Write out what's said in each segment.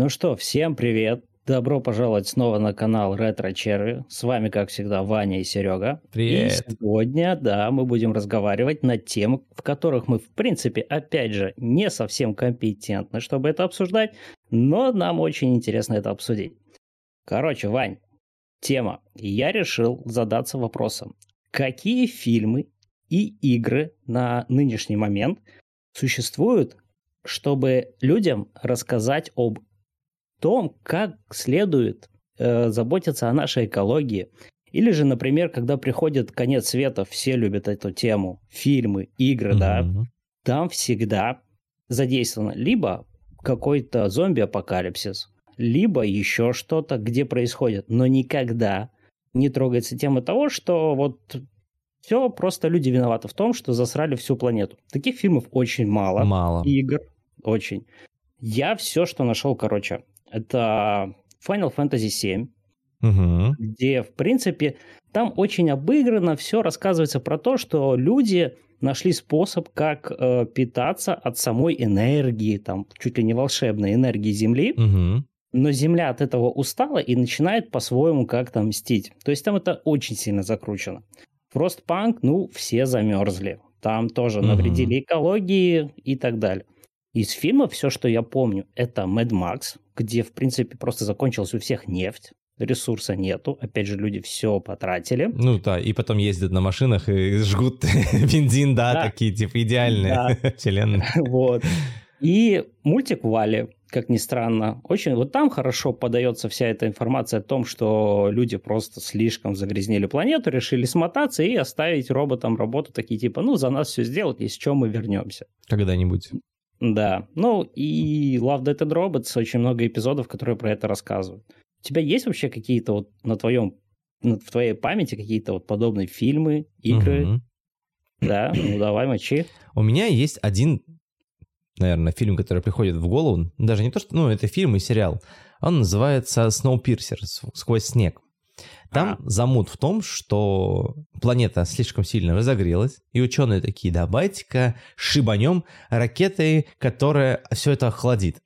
Ну что, всем привет. Добро пожаловать снова на канал Ретро Черви. С вами, как всегда, Ваня и Серега. Привет. И сегодня, да, мы будем разговаривать на темы, в которых мы, в принципе, опять же, не совсем компетентны, чтобы это обсуждать, но нам очень интересно это обсудить. Короче, Вань, тема. Я решил задаться вопросом, какие фильмы и игры на нынешний момент существуют, чтобы людям рассказать об том, как следует э, заботиться о нашей экологии. Или же, например, когда приходит конец света, все любят эту тему, фильмы, игры, mm-hmm. да, там всегда задействовано либо какой-то зомби-апокалипсис, либо еще что-то, где происходит, но никогда не трогается тема того, что вот все просто люди виноваты в том, что засрали всю планету. Таких фильмов очень мало. Мало. Игр очень. Я все, что нашел, короче, это Final Fantasy VII, угу. где, в принципе, там очень обыграно все рассказывается про то, что люди нашли способ, как э, питаться от самой энергии, там, чуть ли не волшебной энергии Земли. Угу. Но Земля от этого устала и начинает по-своему как-то мстить. То есть там это очень сильно закручено. Фростпанк, ну, все замерзли. Там тоже угу. навредили экологии и так далее. Из фильма все, что я помню, это Mad Max, где, в принципе, просто закончилась у всех нефть, ресурса нету, опять же, люди все потратили. Ну да, и потом ездят на машинах и жгут бензин, да, да. такие, типа, идеальные да. вселенные. Вот. И мультик Вали, как ни странно, очень вот там хорошо подается вся эта информация о том, что люди просто слишком загрязнили планету, решили смотаться и оставить роботам работу такие типа, ну за нас все сделать, из чего мы вернемся. Когда-нибудь. Да. Ну и Love, Death and Robots очень много эпизодов, которые про это рассказывают. У тебя есть вообще какие-то вот на твоем, в твоей памяти какие-то вот подобные фильмы, игры? Угу. Да, ну давай, мочи. У меня есть один, наверное, фильм, который приходит в голову. Даже не то, что... Ну, это фильм и сериал. Он называется «Snowpiercer. Сквозь снег». Там а. замут в том, что планета слишком сильно разогрелась, и ученые такие, давайте-ка шибанем ракетой, которая все это охладит.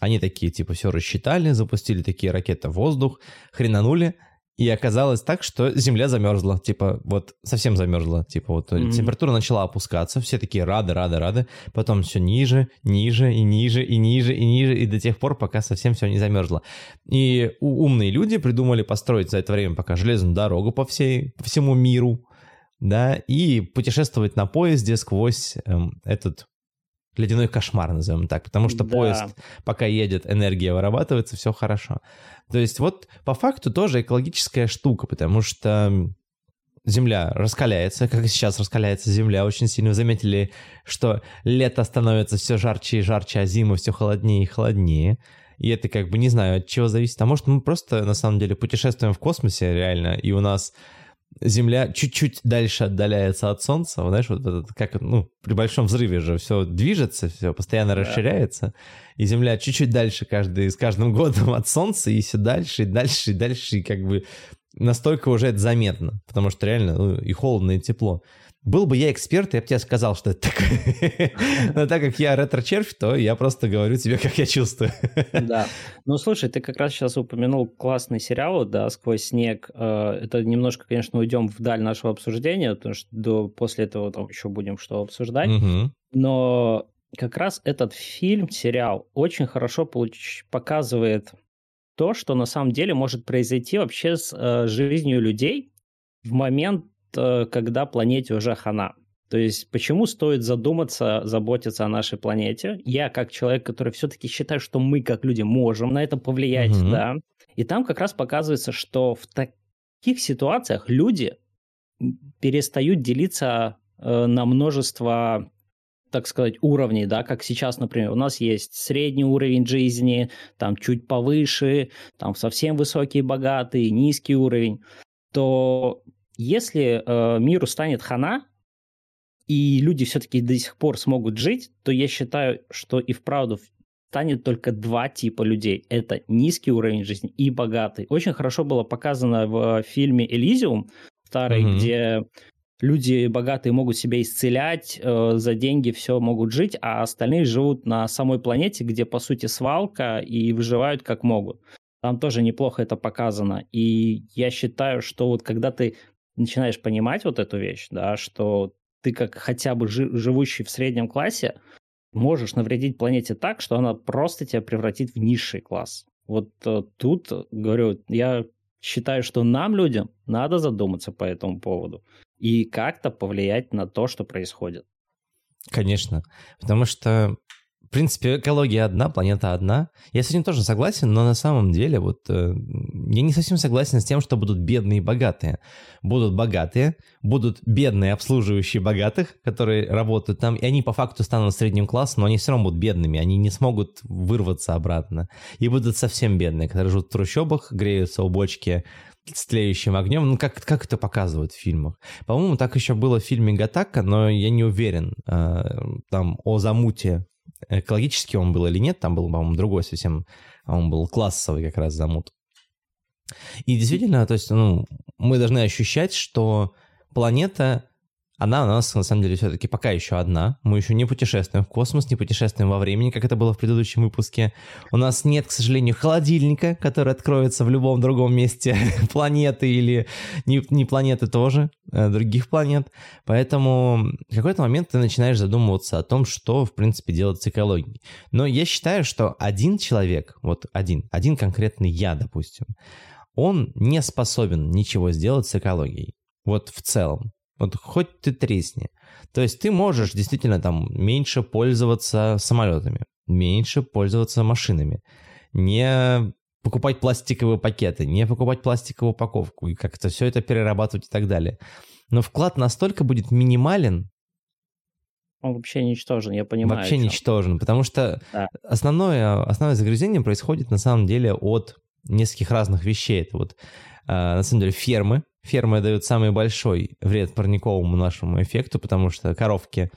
Они такие, типа, все рассчитали, запустили такие ракеты в воздух, хренанули, и оказалось так, что Земля замерзла, типа, вот совсем замерзла, типа, вот mm-hmm. температура начала опускаться, все такие рады, рады, рады, потом все ниже, ниже и ниже и ниже и ниже, и до тех пор, пока совсем все не замерзло. И умные люди придумали построить за это время пока железную дорогу по, всей, по всему миру, да, и путешествовать на поезде сквозь эм, этот ледяной кошмар, назовем так, потому что да. поезд, пока едет, энергия вырабатывается, все хорошо. То есть вот по факту тоже экологическая штука, потому что Земля раскаляется, как и сейчас раскаляется Земля. Очень сильно заметили, что лето становится все жарче и жарче, а зима все холоднее и холоднее. И это как бы не знаю, от чего зависит. А может мы просто на самом деле путешествуем в космосе реально, и у нас Земля чуть-чуть дальше отдаляется от Солнца, знаешь, вот этот, как, ну, при большом взрыве же все движется, все постоянно да. расширяется, и Земля чуть-чуть дальше каждый, с каждым годом от Солнца, и все дальше, и дальше, и дальше, и как бы настолько уже это заметно, потому что реально ну, и холодно, и тепло. Был бы я эксперт, я бы тебе сказал, что это такое. Но так как я ретро-червь, то я просто говорю тебе, как я чувствую. Да. Ну, слушай, ты как раз сейчас упомянул классный сериал, да, «Сквозь снег». Э, это немножко, конечно, уйдем вдаль нашего обсуждения, потому что до, после этого там еще будем что обсуждать. Угу. Но как раз этот фильм, сериал, очень хорошо получ... показывает то, что на самом деле может произойти вообще с э, жизнью людей в момент когда планете уже хана. То есть почему стоит задуматься, заботиться о нашей планете? Я как человек, который все-таки считаю, что мы как люди можем на это повлиять, угу. да. И там как раз показывается, что в таких ситуациях люди перестают делиться э, на множество так сказать, уровней, да, как сейчас, например, у нас есть средний уровень жизни, там чуть повыше, там совсем высокий, богатый, низкий уровень, то если э, миру станет хана, и люди все-таки до сих пор смогут жить, то я считаю, что и вправду станет только два типа людей. Это низкий уровень жизни и богатый. Очень хорошо было показано в фильме «Элизиум», старый, mm-hmm. где люди богатые могут себя исцелять, э, за деньги все могут жить, а остальные живут на самой планете, где, по сути, свалка, и выживают как могут. Там тоже неплохо это показано. И я считаю, что вот когда ты начинаешь понимать вот эту вещь, да, что ты как хотя бы жи- живущий в среднем классе можешь навредить планете так, что она просто тебя превратит в низший класс. Вот э, тут, говорю, я считаю, что нам, людям, надо задуматься по этому поводу и как-то повлиять на то, что происходит. Конечно, потому что в принципе, экология одна, планета одна. Я с этим тоже согласен, но на самом деле вот э, я не совсем согласен с тем, что будут бедные и богатые. Будут богатые, будут бедные, обслуживающие богатых, которые работают там, и они по факту станут средним классом, но они все равно будут бедными, они не смогут вырваться обратно. И будут совсем бедные, которые живут в трущобах, греются у бочки с тлеющим огнем. Ну, как, как это показывают в фильмах? По-моему, так еще было в фильме «Гатака», но я не уверен. Э, там о замуте экологический он был или нет, там был, по-моему, другой совсем, он был классовый как раз замут. И действительно, то есть, ну, мы должны ощущать, что планета она у нас, на самом деле, все-таки пока еще одна. Мы еще не путешествуем в космос, не путешествуем во времени, как это было в предыдущем выпуске. У нас нет, к сожалению, холодильника, который откроется в любом другом месте планеты или не, не планеты тоже, а других планет. Поэтому в какой-то момент ты начинаешь задумываться о том, что, в принципе, делать с экологией. Но я считаю, что один человек, вот один, один конкретный я, допустим, он не способен ничего сделать с экологией. Вот в целом. Вот хоть ты тресни. То есть ты можешь действительно там меньше пользоваться самолетами, меньше пользоваться машинами, не покупать пластиковые пакеты, не покупать пластиковую упаковку и как-то все это перерабатывать и так далее. Но вклад настолько будет минимален, он вообще ничтожен, я понимаю. Вообще ничтожен, потому что да. основное, основное загрязнение происходит на самом деле от нескольких разных вещей. Это вот, э, на самом деле, фермы, Фермы дают самый большой вред парниковому нашему эффекту, потому что коровки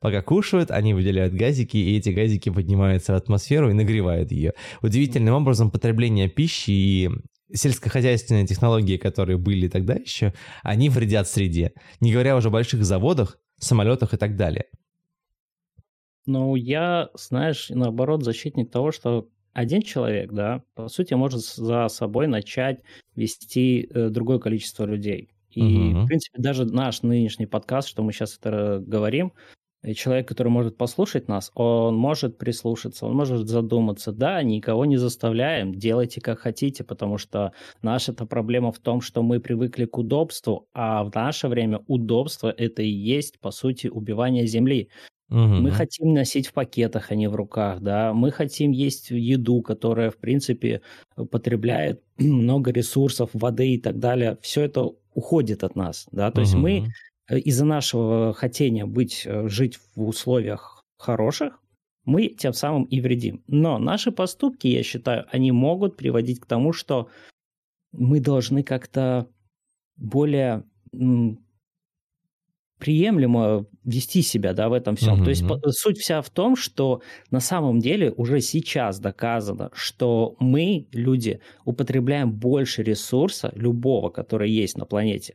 пока кушают, они выделяют газики, и эти газики поднимаются в атмосферу и нагревают ее. Удивительным образом потребление пищи и сельскохозяйственные технологии, которые были тогда еще, они вредят среде. Не говоря уже о больших заводах, самолетах и так далее. Ну, я, знаешь, наоборот, защитник того, что один человек, да, по сути, может за собой начать вести э, другое количество людей. И, угу. в принципе, даже наш нынешний подкаст, что мы сейчас это говорим, человек, который может послушать нас, он может прислушаться, он может задуматься. Да, никого не заставляем, делайте как хотите, потому что наша-то проблема в том, что мы привыкли к удобству, а в наше время удобство это и есть, по сути, убивание земли. Угу. Мы хотим носить в пакетах, а не в руках, да. Мы хотим есть еду, которая, в принципе, потребляет много ресурсов, воды и так далее. Все это уходит от нас, да. То угу. есть мы э, из-за нашего хотения быть, э, жить в условиях хороших, мы тем самым и вредим. Но наши поступки, я считаю, они могут приводить к тому, что мы должны как-то более приемлемо вести себя, да, в этом всем. Mm-hmm. То есть суть вся в том, что на самом деле уже сейчас доказано, что мы, люди, употребляем больше ресурса любого, который есть на планете,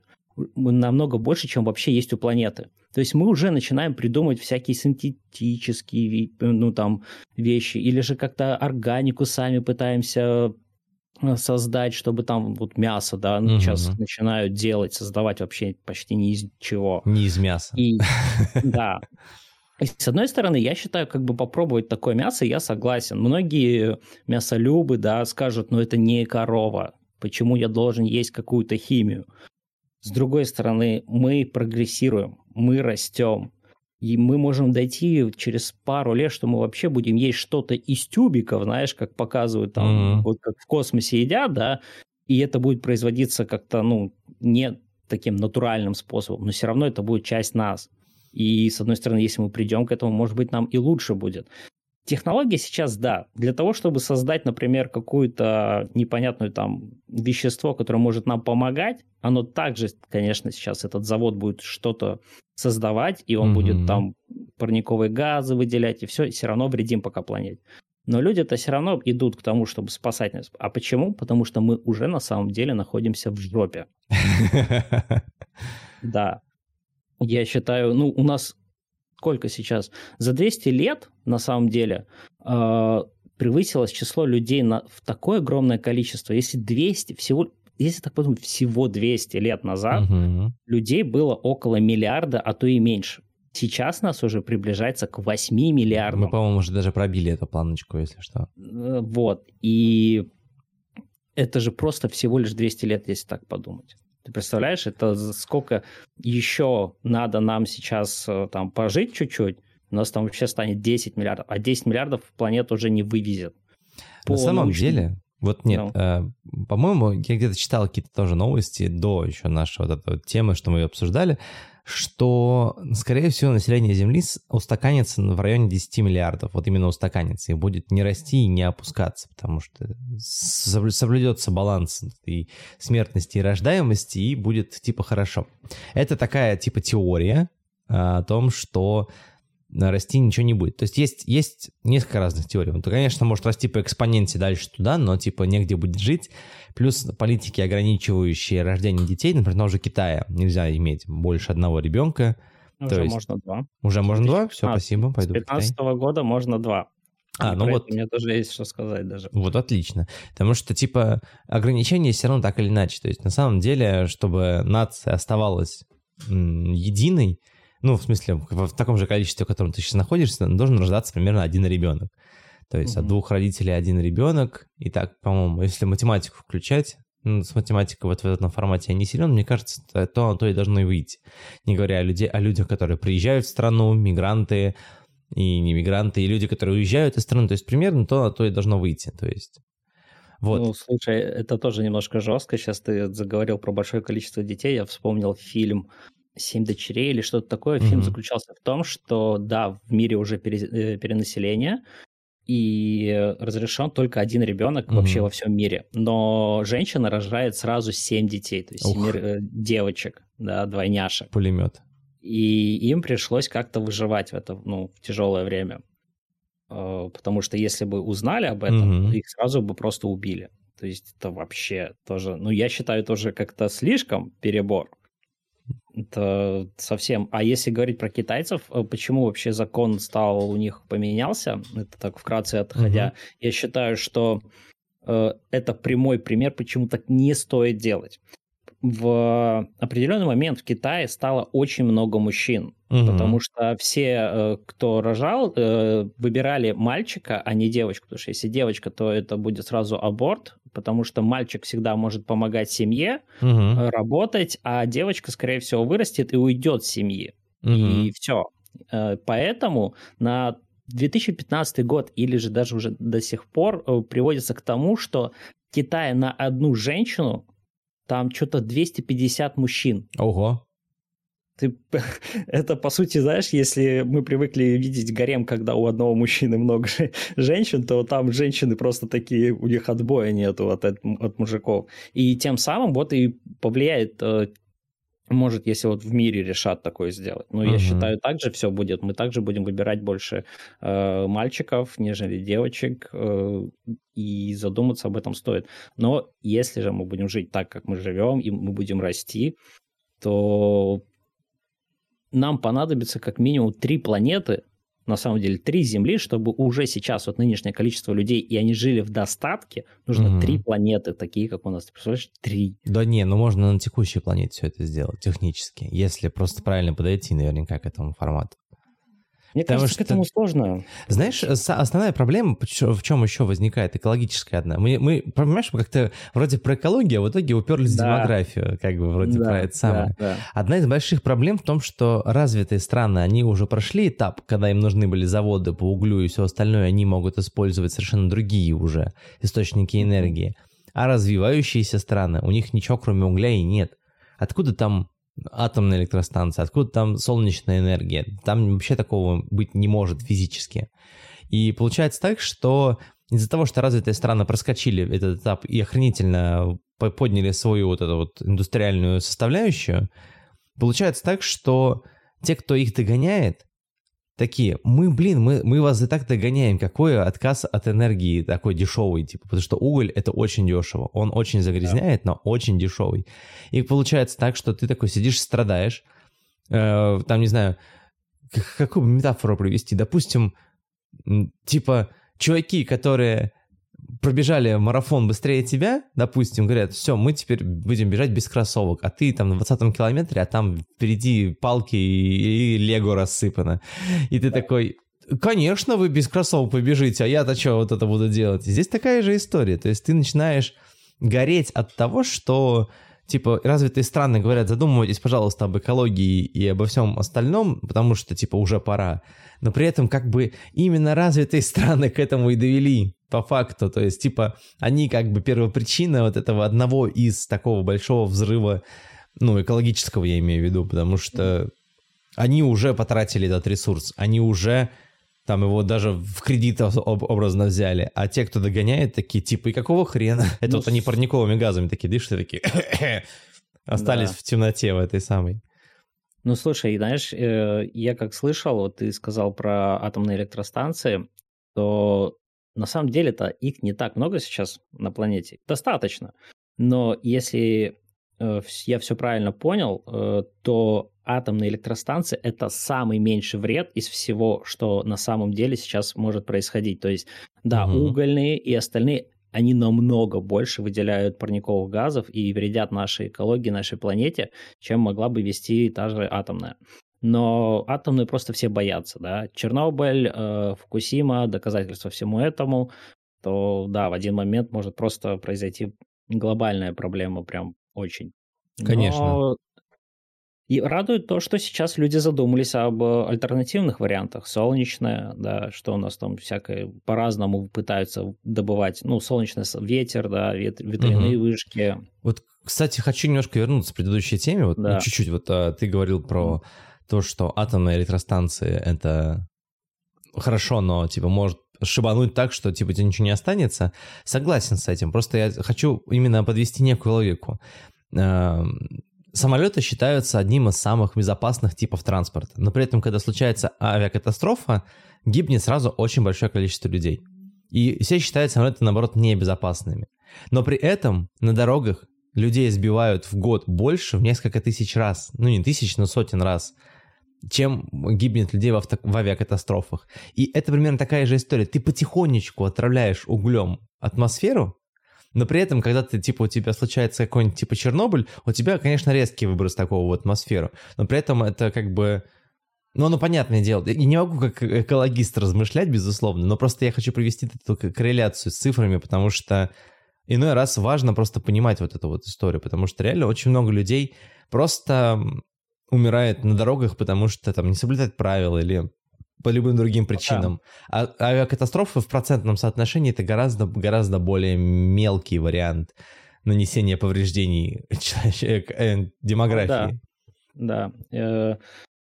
намного больше, чем вообще есть у планеты. То есть мы уже начинаем придумывать всякие синтетические ну, там, вещи, или же как-то органику сами пытаемся создать, чтобы там вот мясо, да, угу. сейчас начинают делать, создавать вообще почти не из чего. Не из мяса. И, да. И с одной стороны, я считаю, как бы попробовать такое мясо, я согласен. Многие мясолюбы, да, скажут, ну это не корова, почему я должен есть какую-то химию? С другой стороны, мы прогрессируем, мы растем, и мы можем дойти через пару лет, что мы вообще будем есть что-то из тюбиков, знаешь, как показывают там, mm-hmm. вот как в космосе едят, да, и это будет производиться как-то, ну, не таким натуральным способом, но все равно это будет часть нас. И, с одной стороны, если мы придем к этому, может быть, нам и лучше будет. Технология сейчас, да, для того, чтобы создать, например, какую-то непонятную там вещество, которое может нам помогать, оно также, конечно, сейчас этот завод будет что-то создавать, и он mm-hmm. будет там парниковые газы выделять, и все, и все равно вредим пока планете. Но люди-то все равно идут к тому, чтобы спасать нас. А почему? Потому что мы уже на самом деле находимся в жопе. Да. я считаю, ну, у нас сколько сейчас? За 200 лет, на самом деле, э, превысилось число людей на, в такое огромное количество. Если 200, всего, если так подумать, всего 200 лет назад угу. людей было около миллиарда, а то и меньше. Сейчас нас уже приближается к 8 миллиардам. Мы, по-моему, уже даже пробили эту планочку, если что. Э, вот. И это же просто всего лишь 200 лет, если так подумать. Ты представляешь, это сколько еще надо нам сейчас э, там пожить чуть-чуть, у нас там вообще станет 10 миллиардов, а 10 миллиардов планет уже не вывезет. На самом научным... деле, вот нет, no. Э, по-моему, я где-то читал какие-то тоже новости до еще нашей вот этой вот темы, что мы ее обсуждали, что, скорее всего, население Земли устаканится в районе 10 миллиардов. Вот именно устаканится. И будет не расти и не опускаться, потому что соблюдется баланс и смертности, и рождаемости, и будет типа хорошо. Это такая типа теория а, о том, что расти ничего не будет. То есть есть, есть несколько разных теорий. Он, конечно, может расти по экспоненте дальше туда, но типа негде будет жить. Плюс политики, ограничивающие рождение детей, например, на уже Китая нельзя иметь больше одного ребенка. Уже есть... можно два. Уже можно два? Все, спасибо, пойду С 15 -го года можно два. А, и ну вот. Мне тоже есть что сказать даже. Вот отлично. Потому что, типа, ограничения все равно так или иначе. То есть, на самом деле, чтобы нация оставалась единой, ну, в смысле, в таком же количестве, в котором ты сейчас находишься, должен рождаться примерно один ребенок. То есть mm-hmm. от двух родителей один ребенок. И так, по-моему, если математику включать, ну, с математикой вот в этом формате я не силен, мне кажется, то, то, то и должно и выйти. Не говоря о, людей, о людях, которые приезжают в страну, мигранты и не мигранты, и люди, которые уезжают из страны. То есть примерно то, то и должно выйти. То есть вот. Ну, слушай, это тоже немножко жестко. Сейчас ты заговорил про большое количество детей. Я вспомнил фильм «Семь дочерей» или что-то такое. Фильм mm-hmm. заключался в том, что, да, в мире уже пере, э, перенаселение, и разрешен только один ребенок mm-hmm. вообще во всем мире. Но женщина рожает сразу семь детей, то есть семь э, девочек, да, двойняшек. Пулемет. И им пришлось как-то выживать в это, ну, в тяжелое время. Э, потому что если бы узнали об этом, mm-hmm. их сразу бы просто убили. То есть это вообще тоже, ну, я считаю, тоже как-то слишком перебор. Это совсем... А если говорить про китайцев, э, почему вообще закон стал у них поменялся? Это так вкратце отходя. Угу. Я считаю, что э, это прямой пример, почему так не стоит делать. В определенный момент в Китае стало очень много мужчин, угу. потому что все, э, кто рожал, э, выбирали мальчика, а не девочку, потому что если девочка, то это будет сразу аборт, потому что мальчик всегда может помогать семье, угу. работать, а девочка, скорее всего, вырастет и уйдет с семьи. Угу. И все. Поэтому на 2015 год или же даже уже до сих пор приводится к тому, что Китай на одну женщину там что-то 250 мужчин. Ого. Ты, это, по сути, знаешь, если мы привыкли видеть гарем, когда у одного мужчины много женщин, то там женщины просто такие, у них отбоя нету от, от мужиков. И тем самым вот и повлияет э, может, если вот в мире решат такое сделать. Но uh-huh. я считаю, также все будет. Мы также будем выбирать больше э, мальчиков, нежели девочек, э, и задуматься об этом стоит. Но если же мы будем жить так, как мы живем, и мы будем расти, то нам понадобится как минимум три планеты, на самом деле три Земли, чтобы уже сейчас вот нынешнее количество людей, и они жили в достатке, нужно угу. три планеты, такие, как у нас. Ты представляешь, три. Да не, ну можно на текущей планете все это сделать технически, если просто правильно подойти наверняка к этому формату. Мне Потому кажется, что... к этому сложно. Знаешь, основная проблема, в чем еще возникает, экологическая одна. Мы, мы понимаешь, мы как-то вроде про экологию, а в итоге уперлись да. в демографию, как бы вроде да, про это самое. Да, да. Одна из больших проблем в том, что развитые страны, они уже прошли этап, когда им нужны были заводы по углю и все остальное, они могут использовать совершенно другие уже источники энергии. А развивающиеся страны, у них ничего кроме угля и нет. Откуда там атомная электростанция, откуда там солнечная энергия. Там вообще такого быть не может физически. И получается так, что из-за того, что развитые страны проскочили этот этап и охренительно подняли свою вот эту вот индустриальную составляющую, получается так, что те, кто их догоняет, такие, мы, блин, мы, мы вас и так догоняем, какой отказ от энергии такой дешевый, типа, потому что уголь это очень дешево, он очень загрязняет, да. но очень дешевый. И получается так, что ты такой сидишь, страдаешь, э, там, не знаю, какую метафору провести? Допустим, типа, чуваки, которые пробежали марафон быстрее тебя, допустим, говорят, все, мы теперь будем бежать без кроссовок, а ты там на 20 километре, а там впереди палки и, и лего рассыпано. И ты такой, конечно, вы без кроссовок побежите, а я-то что вот это буду делать? Здесь такая же история, то есть ты начинаешь гореть от того, что типа, развитые страны говорят, задумывайтесь, пожалуйста, об экологии и обо всем остальном, потому что, типа, уже пора. Но при этом, как бы, именно развитые страны к этому и довели, по факту. То есть, типа, они, как бы, первопричина вот этого одного из такого большого взрыва, ну, экологического я имею в виду, потому что они уже потратили этот ресурс, они уже там его даже в кредит образно взяли, а те, кто догоняет, такие, типа, и какого хрена? Это ну, вот они парниковыми газами такие дышат и такие остались в темноте в этой самой. Ну, слушай, знаешь, э, я как слышал, вот ты сказал про атомные электростанции, то на самом деле-то их не так много сейчас на планете. Достаточно. Но если э, я все правильно понял, э, то атомные электростанции это самый меньший вред из всего, что на самом деле сейчас может происходить. То есть, да, угу. угольные и остальные, они намного больше выделяют парниковых газов и вредят нашей экологии, нашей планете, чем могла бы вести та же атомная. Но атомные просто все боятся, да. Чернобыль, э, Фукусима, доказательства всему этому, то да, в один момент может просто произойти глобальная проблема, прям очень. Конечно. Но и радует то, что сейчас люди задумались об альтернативных вариантах. Солнечное, да, что у нас там всякое по-разному пытаются добывать. Ну, солнечный ветер, да, вет, ветряные угу. вышки. Вот, кстати, хочу немножко вернуться к предыдущей теме. Вот да. ну, чуть-чуть. Вот а, ты говорил про то, что атомные электростанции — это хорошо, но, типа, может шибануть так, что, типа, тебе ничего не останется. Согласен с этим. Просто я хочу именно подвести некую логику Самолеты считаются одним из самых безопасных типов транспорта, но при этом, когда случается авиакатастрофа, гибнет сразу очень большое количество людей. И все считают самолеты, наоборот, небезопасными. Но при этом на дорогах людей сбивают в год больше в несколько тысяч раз. Ну, не тысяч, но сотен раз чем гибнет людей в, авто, в авиакатастрофах. И это примерно такая же история. Ты потихонечку отравляешь углем атмосферу, но при этом, когда ты, типа, у тебя случается какой-нибудь, типа, Чернобыль, у тебя, конечно, резкий выброс такого в атмосферу, но при этом это как бы... Ну, оно понятное дело. Я не могу как экологист размышлять, безусловно, но просто я хочу провести эту корреляцию с цифрами, потому что иной раз важно просто понимать вот эту вот историю, потому что реально очень много людей просто умирает на дорогах, потому что там не соблюдают правила или по любым другим причинам. А авиакатастрофы в процентном соотношении это гораздо, гораздо более мелкий вариант нанесения повреждений человек, э, демографии. Да, да. Э,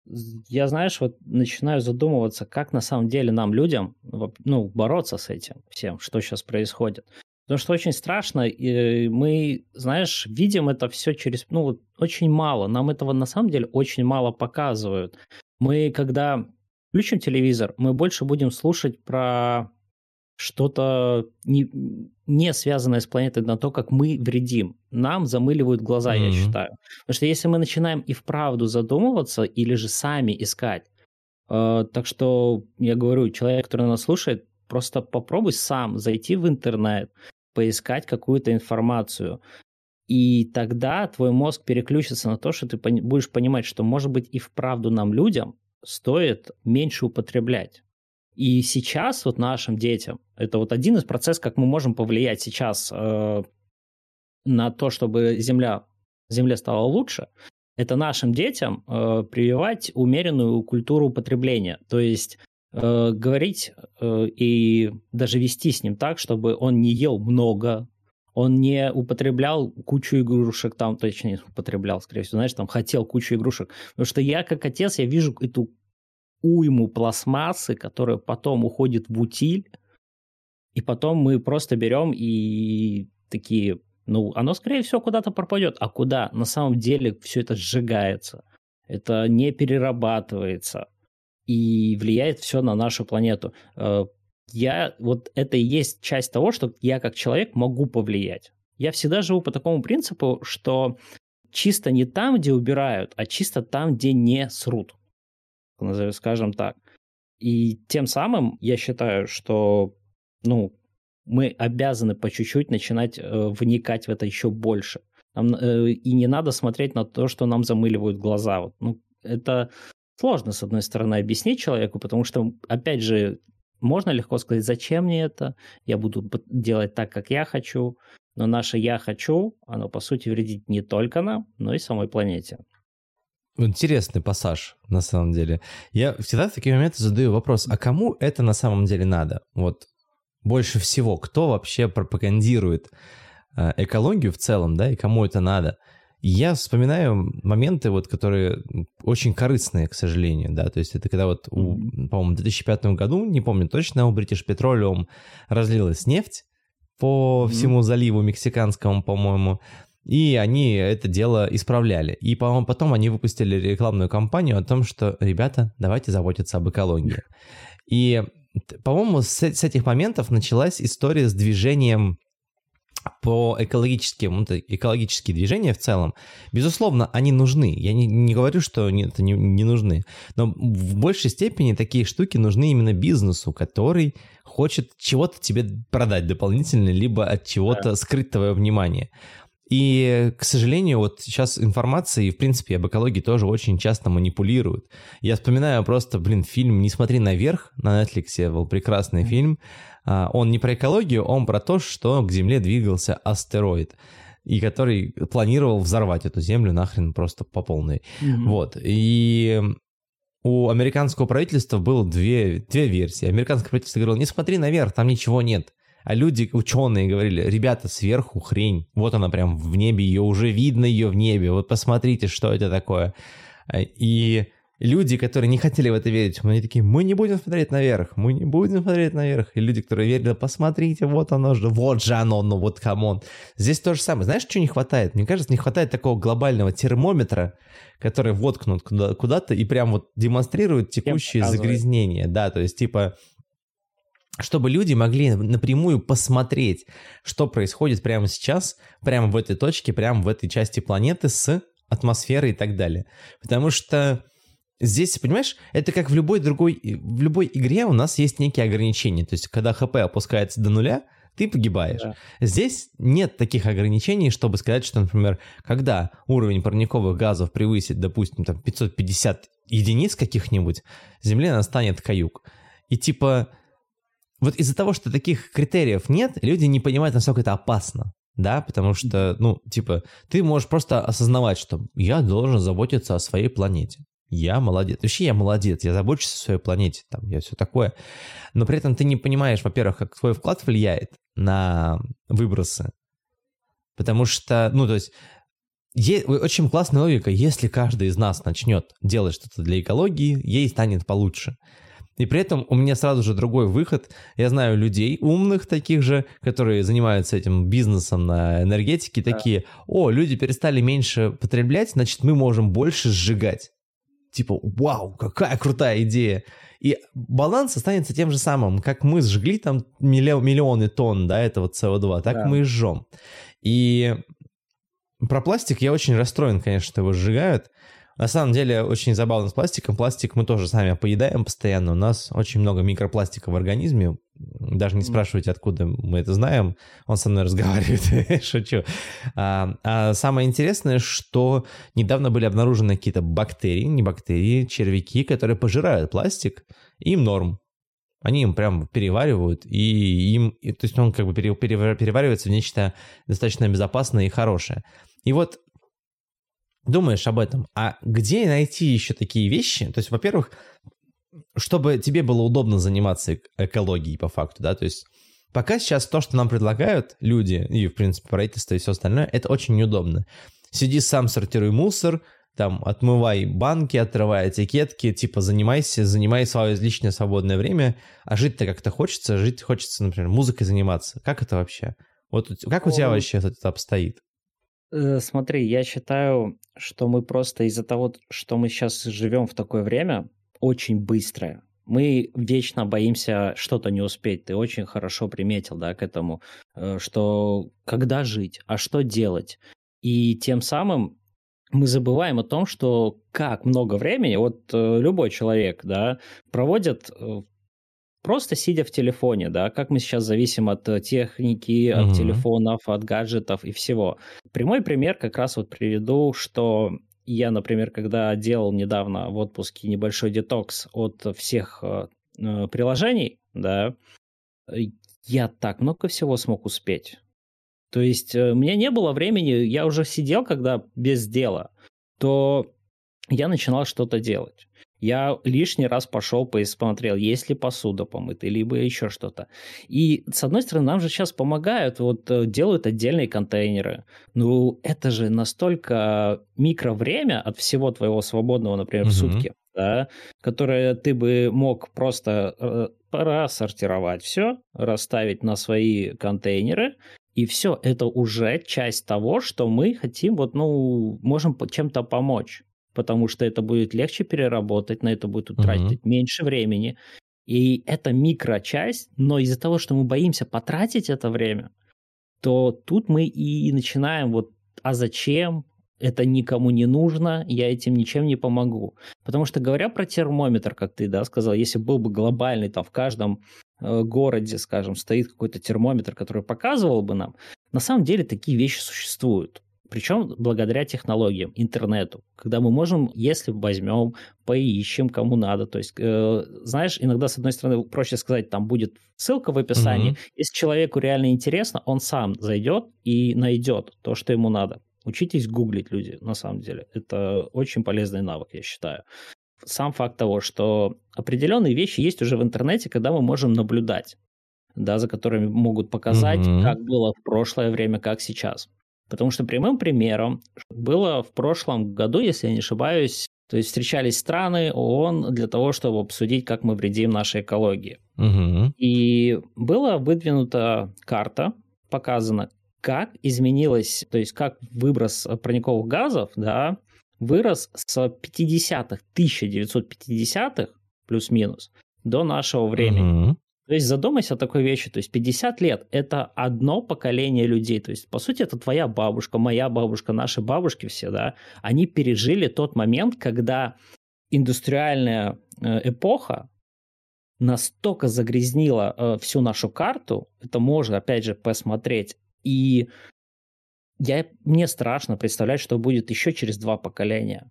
я, знаешь, вот начинаю задумываться, как на самом деле нам, людям, ну, бороться с этим всем, что сейчас происходит. Потому что очень страшно, и мы, знаешь, видим это все через, ну, очень мало. Нам этого на самом деле очень мало показывают. Мы, когда включим телевизор, мы больше будем слушать про что-то не, не связанное с планетой, на то, как мы вредим. Нам замыливают глаза, mm-hmm. я считаю. Потому что если мы начинаем и вправду задумываться, или же сами искать, э, так что я говорю, человек, который нас слушает, просто попробуй сам зайти в интернет, поискать какую-то информацию. И тогда твой мозг переключится на то, что ты будешь понимать, что, может быть, и вправду нам, людям, стоит меньше употреблять. И сейчас вот нашим детям, это вот один из процессов, как мы можем повлиять сейчас э, на то, чтобы земля, земле стала лучше, это нашим детям э, прививать умеренную культуру употребления. То есть э, говорить э, и даже вести с ним так, чтобы он не ел много, он не употреблял кучу игрушек там, точнее, употреблял, скорее всего, знаешь, там хотел кучу игрушек. Потому что я, как отец, я вижу эту уйму пластмассы, которая потом уходит в утиль, и потом мы просто берем и такие, ну, оно, скорее всего, куда-то пропадет. А куда? На самом деле все это сжигается. Это не перерабатывается. И влияет все на нашу планету. Э, я, вот это и есть часть того, что я как человек могу повлиять. Я всегда живу по такому принципу, что чисто не там, где убирают, а чисто там, где не срут. Скажем так. И тем самым я считаю, что ну, мы обязаны по чуть-чуть начинать э, вникать в это еще больше. Нам, э, и не надо смотреть на то, что нам замыливают глаза. Вот, ну, это сложно, с одной стороны, объяснить человеку, потому что, опять же, можно легко сказать, зачем мне это, я буду делать так, как я хочу, но наше «я хочу», оно, по сути, вредит не только нам, но и самой планете. Интересный пассаж, на самом деле. Я всегда в такие моменты задаю вопрос, а кому это на самом деле надо? Вот больше всего, кто вообще пропагандирует э, экологию в целом, да, и кому это надо? Я вспоминаю моменты, вот, которые очень корыстные, к сожалению, да, то есть это когда вот, у, по-моему, в 2005 году, не помню точно, у British Petroleum разлилась нефть по всему заливу мексиканскому, по-моему, и они это дело исправляли. И, по-моему, потом они выпустили рекламную кампанию о том, что, ребята, давайте заботиться об экологии. И, по-моему, с, с этих моментов началась история с движением по экологическим, ну, экологические движения в целом, безусловно, они нужны. Я не, не говорю, что нет, не, не нужны. Но в большей степени такие штуки нужны именно бизнесу, который хочет чего-то тебе продать дополнительно, либо от чего-то да. скрыть твое внимание. И, к сожалению, вот сейчас информацией, в принципе, об экологии тоже очень часто манипулируют. Я вспоминаю просто, блин, фильм «Не смотри наверх» на Netflix, был прекрасный mm-hmm. фильм. А, он не про экологию, он про то, что к Земле двигался астероид и который планировал взорвать эту землю нахрен просто по полной. Mm-hmm. Вот. И у американского правительства было две, две версии. Американское правительство говорило, не смотри наверх, там ничего нет. А люди, ученые, говорили, ребята, сверху хрень. Вот она прям в небе, ее уже видно ее в небе. Вот посмотрите, что это такое. И люди, которые не хотели в это верить, они такие, мы не будем смотреть наверх, мы не будем смотреть наверх. И люди, которые верили, посмотрите, вот оно же, вот же оно, ну вот come on. Здесь то же самое. Знаешь, что не хватает? Мне кажется, не хватает такого глобального термометра, который воткнут куда- куда-то и прям вот демонстрирует текущие загрязнения. Да, то есть типа чтобы люди могли напрямую посмотреть, что происходит прямо сейчас, прямо в этой точке, прямо в этой части планеты с атмосферой и так далее. Потому что здесь, понимаешь, это как в любой другой, в любой игре у нас есть некие ограничения. То есть, когда ХП опускается до нуля, ты погибаешь. Да. Здесь нет таких ограничений, чтобы сказать, что, например, когда уровень парниковых газов превысит, допустим, там 550 единиц каких-нибудь, Земле настанет каюк. И типа вот из-за того, что таких критериев нет, люди не понимают, насколько это опасно. Да, потому что, ну, типа, ты можешь просто осознавать, что я должен заботиться о своей планете. Я молодец. Вообще я молодец, я забочусь о своей планете, там, я все такое. Но при этом ты не понимаешь, во-первых, как твой вклад влияет на выбросы. Потому что, ну, то есть, е- очень классная логика. Если каждый из нас начнет делать что-то для экологии, ей станет получше. И при этом у меня сразу же другой выход. Я знаю людей умных таких же, которые занимаются этим бизнесом на энергетике, такие, о, люди перестали меньше потреблять, значит, мы можем больше сжигать. Типа, вау, какая крутая идея. И баланс останется тем же самым, как мы сжгли там миллионы тонн, да, этого СО2, так да. мы и жжем. И про пластик я очень расстроен, конечно, что его сжигают. На самом деле очень забавно с пластиком. Пластик мы тоже сами поедаем постоянно. У нас очень много микропластика в организме. Даже не спрашивайте, откуда мы это знаем. Он со мной разговаривает. Шучу. А, а самое интересное, что недавно были обнаружены какие-то бактерии, не бактерии, червяки, которые пожирают пластик. Им норм. Они им прям переваривают, и им, и, то есть он как бы переваривается в нечто достаточно безопасное и хорошее. И вот думаешь об этом, а где найти еще такие вещи? То есть, во-первых, чтобы тебе было удобно заниматься экологией по факту, да, то есть пока сейчас то, что нам предлагают люди, и, в принципе, правительство и все остальное, это очень неудобно. Сиди сам, сортируй мусор, там, отмывай банки, отрывай этикетки, типа, занимайся, занимай свое личное свободное время, а жить-то как-то хочется, жить хочется, например, музыкой заниматься. Как это вообще? Вот как у тебя вообще это обстоит? Э, смотри, я считаю, что мы просто из-за того, что мы сейчас живем в такое время, очень быстрое, мы вечно боимся что-то не успеть. Ты очень хорошо приметил, да, к этому, э, что когда жить, а что делать. И тем самым мы забываем о том, что как много времени, вот э, любой человек, да, проводит просто сидя в телефоне, да, как мы сейчас зависим от э, техники, от угу. телефонов, от гаджетов и всего. Прямой пример как раз вот приведу, что я, например, когда делал недавно в отпуске небольшой детокс от всех э, э приложений, да, я так много всего смог успеть. То есть у меня не было времени, я уже сидел, когда без дела, то я начинал что-то делать. Я лишний раз пошел посмотрел, есть ли посуда помыта, либо еще что-то. И, с одной стороны, нам же сейчас помогают, вот э, делают отдельные контейнеры. Ну, это же настолько микровремя от всего твоего свободного, например, в угу. сутки, да, которое ты бы мог просто э, рассортировать все, расставить на свои контейнеры, и все, это уже часть того, что мы хотим, вот, ну, можем чем-то помочь потому что это будет легче переработать, на это будет утратить угу. меньше времени. И это микрочасть, но из-за того, что мы боимся потратить это время, то тут мы и начинаем вот, а зачем? Это никому не нужно, я этим ничем не помогу. Потому что говоря про термометр, как ты да, сказал, если был бы глобальный, там в каждом э, городе, скажем, стоит какой-то термометр, который показывал бы нам, на самом деле такие вещи существуют. Причем благодаря технологиям, интернету, когда мы можем, если возьмем, поищем, кому надо. То есть, э, знаешь, иногда, с одной стороны, проще сказать, там будет ссылка в описании. Mm-hmm. Если человеку реально интересно, он сам зайдет и найдет то, что ему надо. Учитесь гуглить люди, на самом деле. Это очень полезный навык, я считаю. Сам факт того, что определенные вещи есть уже в интернете, когда мы можем наблюдать да, за которыми могут показать, mm-hmm. как было в прошлое время, как сейчас. Потому что прямым примером было в прошлом году, если я не ошибаюсь, то есть встречались страны ООН для того, чтобы обсудить, как мы вредим нашей экологии. Угу. И была выдвинута карта, показано, как изменилось, то есть как выброс парниковых газов, да, вырос с 50-х, 1950-х, плюс-минус, до нашего времени. Угу. То есть задумайся о такой вещи, то есть 50 лет – это одно поколение людей, то есть по сути это твоя бабушка, моя бабушка, наши бабушки все, да, они пережили тот момент, когда индустриальная э, эпоха настолько загрязнила э, всю нашу карту, это можно опять же посмотреть, и я, мне страшно представлять, что будет еще через два поколения.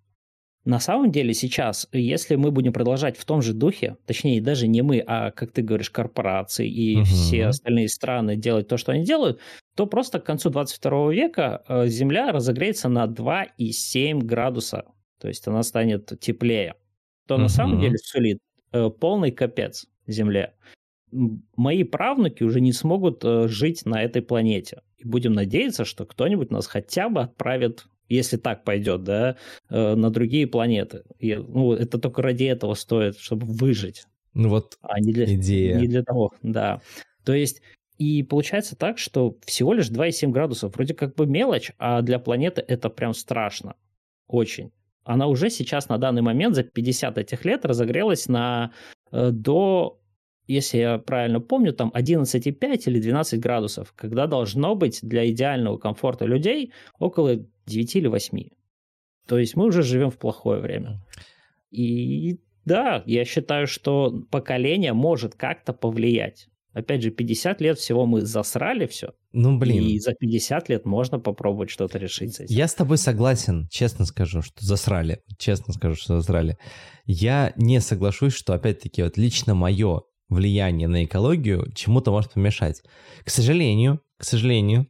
На самом деле сейчас, если мы будем продолжать в том же духе, точнее даже не мы, а, как ты говоришь, корпорации и угу. все остальные страны делать то, что они делают, то просто к концу 22 века э, Земля разогреется на 2,7 градуса. То есть она станет теплее. То угу. на самом деле сулит э, полный капец Земле. Мои правнуки уже не смогут э, жить на этой планете. И будем надеяться, что кто-нибудь нас хотя бы отправит если так пойдет, да, э, на другие планеты. И, ну, это только ради этого стоит, чтобы выжить. Ну вот а не для, идея. Не для того, да. То есть, и получается так, что всего лишь 2,7 градусов, вроде как бы мелочь, а для планеты это прям страшно. Очень. Она уже сейчас на данный момент за 50 этих лет разогрелась на э, до если я правильно помню, там 11,5 или 12 градусов, когда должно быть для идеального комфорта людей около 9 или 8. То есть мы уже живем в плохое время. И да, я считаю, что поколение может как-то повлиять. Опять же, 50 лет всего мы засрали все. Ну, блин. И за 50 лет можно попробовать что-то решить с этим. Я с тобой согласен, честно скажу, что засрали. Честно скажу, что засрали. Я не соглашусь, что, опять-таки, вот лично мое влияние на экологию чему-то может помешать. К сожалению, к сожалению,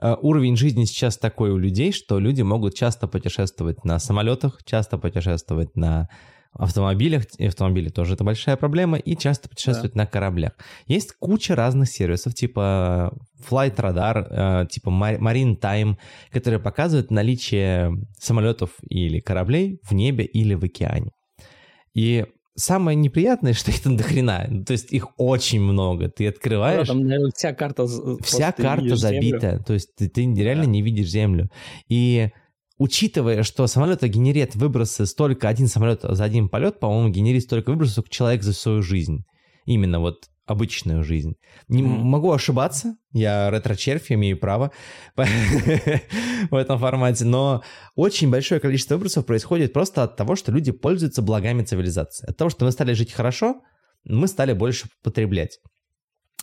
э, уровень жизни сейчас такой у людей, что люди могут часто путешествовать на самолетах, часто путешествовать на автомобилях, и автомобили тоже это большая проблема, и часто путешествовать да. на кораблях. Есть куча разных сервисов, типа Flight Radar, э, типа Marine Time, которые показывают наличие самолетов или кораблей в небе или в океане. И самое неприятное, что их там до хрена. То есть их очень много. Ты открываешь... Да, там, наверное, вся карта... Вся карта забита. Землю. То есть ты, ты реально да. не видишь землю. И учитывая, что самолет генерирует выбросы столько, один самолет за один полет, по-моему, генерирует столько выбросов, сколько человек за свою жизнь. Именно вот обычную жизнь. Не. Могу ошибаться, я ретро-червь, имею право в этом формате, но очень большое количество выбросов происходит просто от того, что люди пользуются благами цивилизации. От того, что мы стали жить хорошо, мы стали больше потреблять.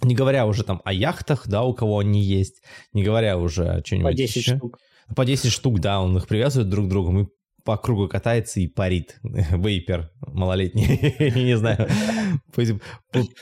Не говоря уже там о яхтах, да, у кого они есть, не говоря уже о чем-нибудь По 10 еще. штук. По 10 штук, да, он их привязывает друг к другу, и по кругу катается и парит. Вейпер малолетний, не знаю.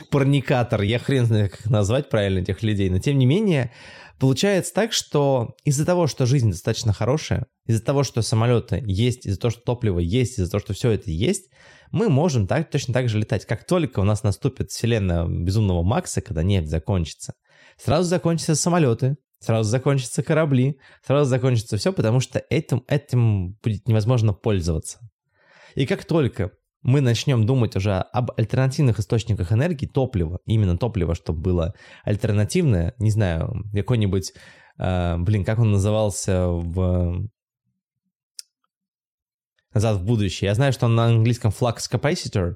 Парникатор, я хрен знаю, как назвать правильно этих людей. Но тем не менее, получается так, что из-за того, что жизнь достаточно хорошая, из-за того, что самолеты есть, из-за того, что топливо есть, из-за того, что все это есть, мы можем так, точно так же летать. Как только у нас наступит вселенная безумного Макса, когда нефть закончится, сразу закончатся самолеты, сразу закончатся корабли, сразу закончится все, потому что этим, этим будет невозможно пользоваться. И как только мы начнем думать уже об альтернативных источниках энергии, топлива, именно топливо, чтобы было альтернативное, не знаю, какой-нибудь, э, блин, как он назывался в назад в будущее. Я знаю, что он на английском flux capacitor,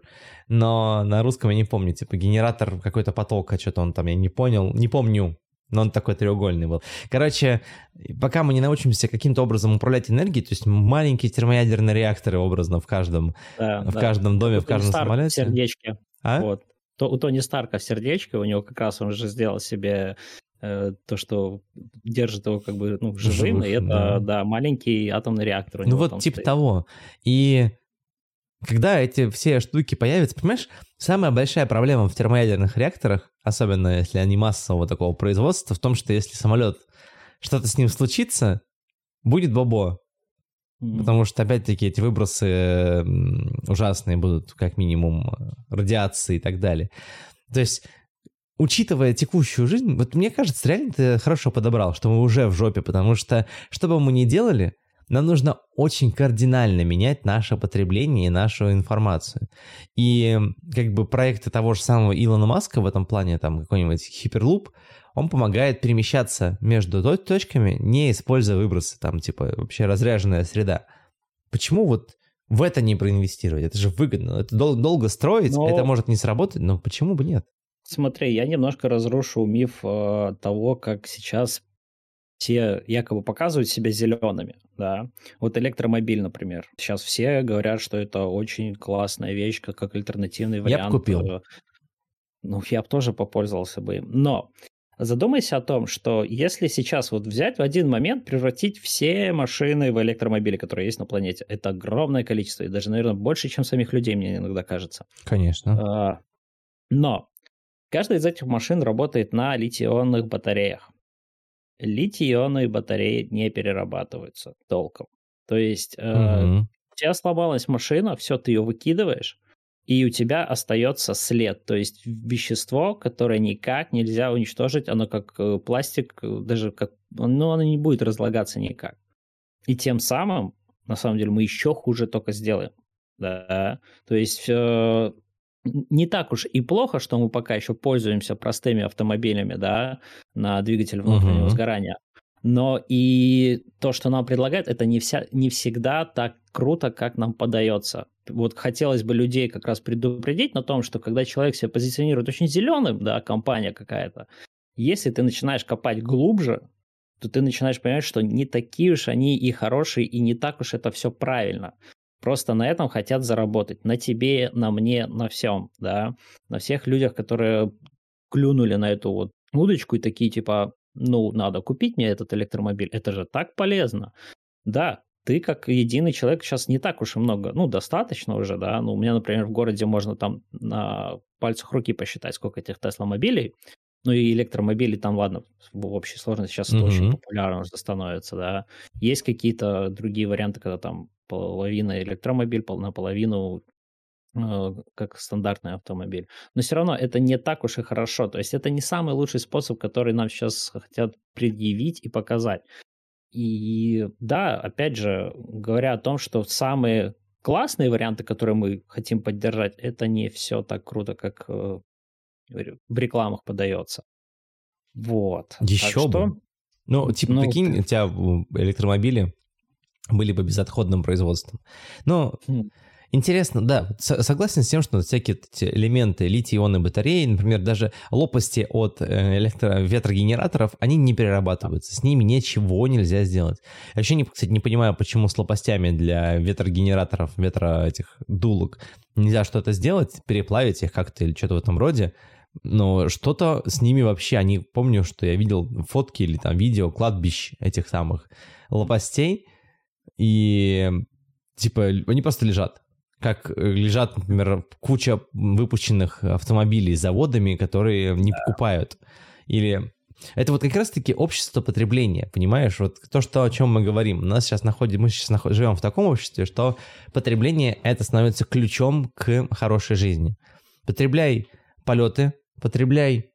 но на русском я не помню, типа генератор какой-то потока, что-то он там, я не понял, не помню, но он такой треугольный был. Короче, пока мы не научимся каким-то образом управлять энергией, то есть маленькие термоядерные реакторы образно в каждом, да, в да. каждом доме, у в каждом Старк самолете. сердечки. А? Вот. То, у Тони Старка в сердечко, у него как раз он же сделал себе э, то, что держит его как бы ну, живым, Живых, и это, да. да, маленький атомный реактор. ну вот типа стоит. того. И когда эти все штуки появятся, понимаешь, самая большая проблема в термоядерных реакторах, особенно если они массового такого производства, в том, что если самолет, что-то с ним случится, будет бобо. Потому что, опять-таки, эти выбросы ужасные будут, как минимум, радиации и так далее. То есть, учитывая текущую жизнь, вот мне кажется, реально ты хорошо подобрал, что мы уже в жопе, потому что, что бы мы ни делали, нам нужно очень кардинально менять наше потребление и нашу информацию. И как бы проекты того же самого Илона Маска в этом плане, там какой-нибудь Hyperloop, он помогает перемещаться между точками, не используя выбросы, там типа вообще разряженная среда. Почему вот в это не проинвестировать? Это же выгодно. Это дол- долго строить, но... это может не сработать, но почему бы нет? Смотри, я немножко разрушу миф э, того, как сейчас все якобы показывают себя зелеными, да. Вот электромобиль, например. Сейчас все говорят, что это очень классная вещь, как, как альтернативный вариант. Я бы купил. Э, ну, я бы тоже попользовался бы им. Но задумайся о том, что если сейчас вот взять в один момент, превратить все машины в электромобили, которые есть на планете, это огромное количество, и даже, наверное, больше, чем самих людей, мне иногда кажется. Конечно. А, но каждая из этих машин работает на литий-ионных батареях литий-ионные батареи не перерабатываются толком. То есть э, угу. у тебя сломалась машина, все, ты ее выкидываешь, и у тебя остается след, то есть вещество, которое никак нельзя уничтожить, оно как э, пластик, э, даже как, ну, оно не будет разлагаться никак. И тем самым, на самом деле, мы еще хуже только сделаем. Да, то есть э, не так уж и плохо, что мы пока еще пользуемся простыми автомобилями, да, на двигатель внутреннего uh-huh. сгорания. Но и то, что нам предлагают, это не, вся, не всегда так круто, как нам подается. Вот хотелось бы людей как раз предупредить на том, что когда человек себя позиционирует очень зеленым, да, компания какая-то, если ты начинаешь копать глубже, то ты начинаешь понимать, что не такие уж они и хорошие, и не так уж это все правильно. Просто на этом хотят заработать. На тебе, на мне, на всем, да. На всех людях, которые клюнули на эту вот удочку и такие типа, ну, надо купить мне этот электромобиль. Это же так полезно. Да, ты как единый человек сейчас не так уж и много, ну, достаточно уже, да. Ну, у меня, например, в городе можно там на пальцах руки посчитать, сколько этих Тесла-мобилей. Ну и электромобили там, ладно, в общей сложности сейчас mm-hmm. это очень популярно уже становится, да. Есть какие-то другие варианты, когда там половина электромобиль, наполовину э, как стандартный автомобиль. Но все равно это не так уж и хорошо. То есть это не самый лучший способ, который нам сейчас хотят предъявить и показать. И да, опять же, говоря о том, что самые классные варианты, которые мы хотим поддержать, это не все так круто, как э, в рекламах подается. Вот. Еще так бы. Что... Ну, типа, ну, прикинь, ты... у тебя электромобили были бы безотходным производством. Но хм. Интересно, да, согласен с тем, что всякие эти элементы литий-ионной батареи, например, даже лопасти от э, электроветрогенераторов, они не перерабатываются, с ними ничего нельзя сделать. Я вообще, не, кстати, не понимаю, почему с лопастями для ветрогенераторов, ветро этих дулок нельзя что-то сделать, переплавить их как-то или что-то в этом роде. Но что-то с ними вообще, они, помню, что я видел фотки или там видео кладбищ этих самых лопастей, и типа они просто лежат как э, лежат, например, куча выпущенных автомобилей заводами, которые не покупают. Или это вот как раз-таки общество потребления, понимаешь? Вот то, что, о чем мы говорим. У нас сейчас находим, мы сейчас наход, живем в таком обществе, что потребление это становится ключом к хорошей жизни. Потребляй полеты, потребляй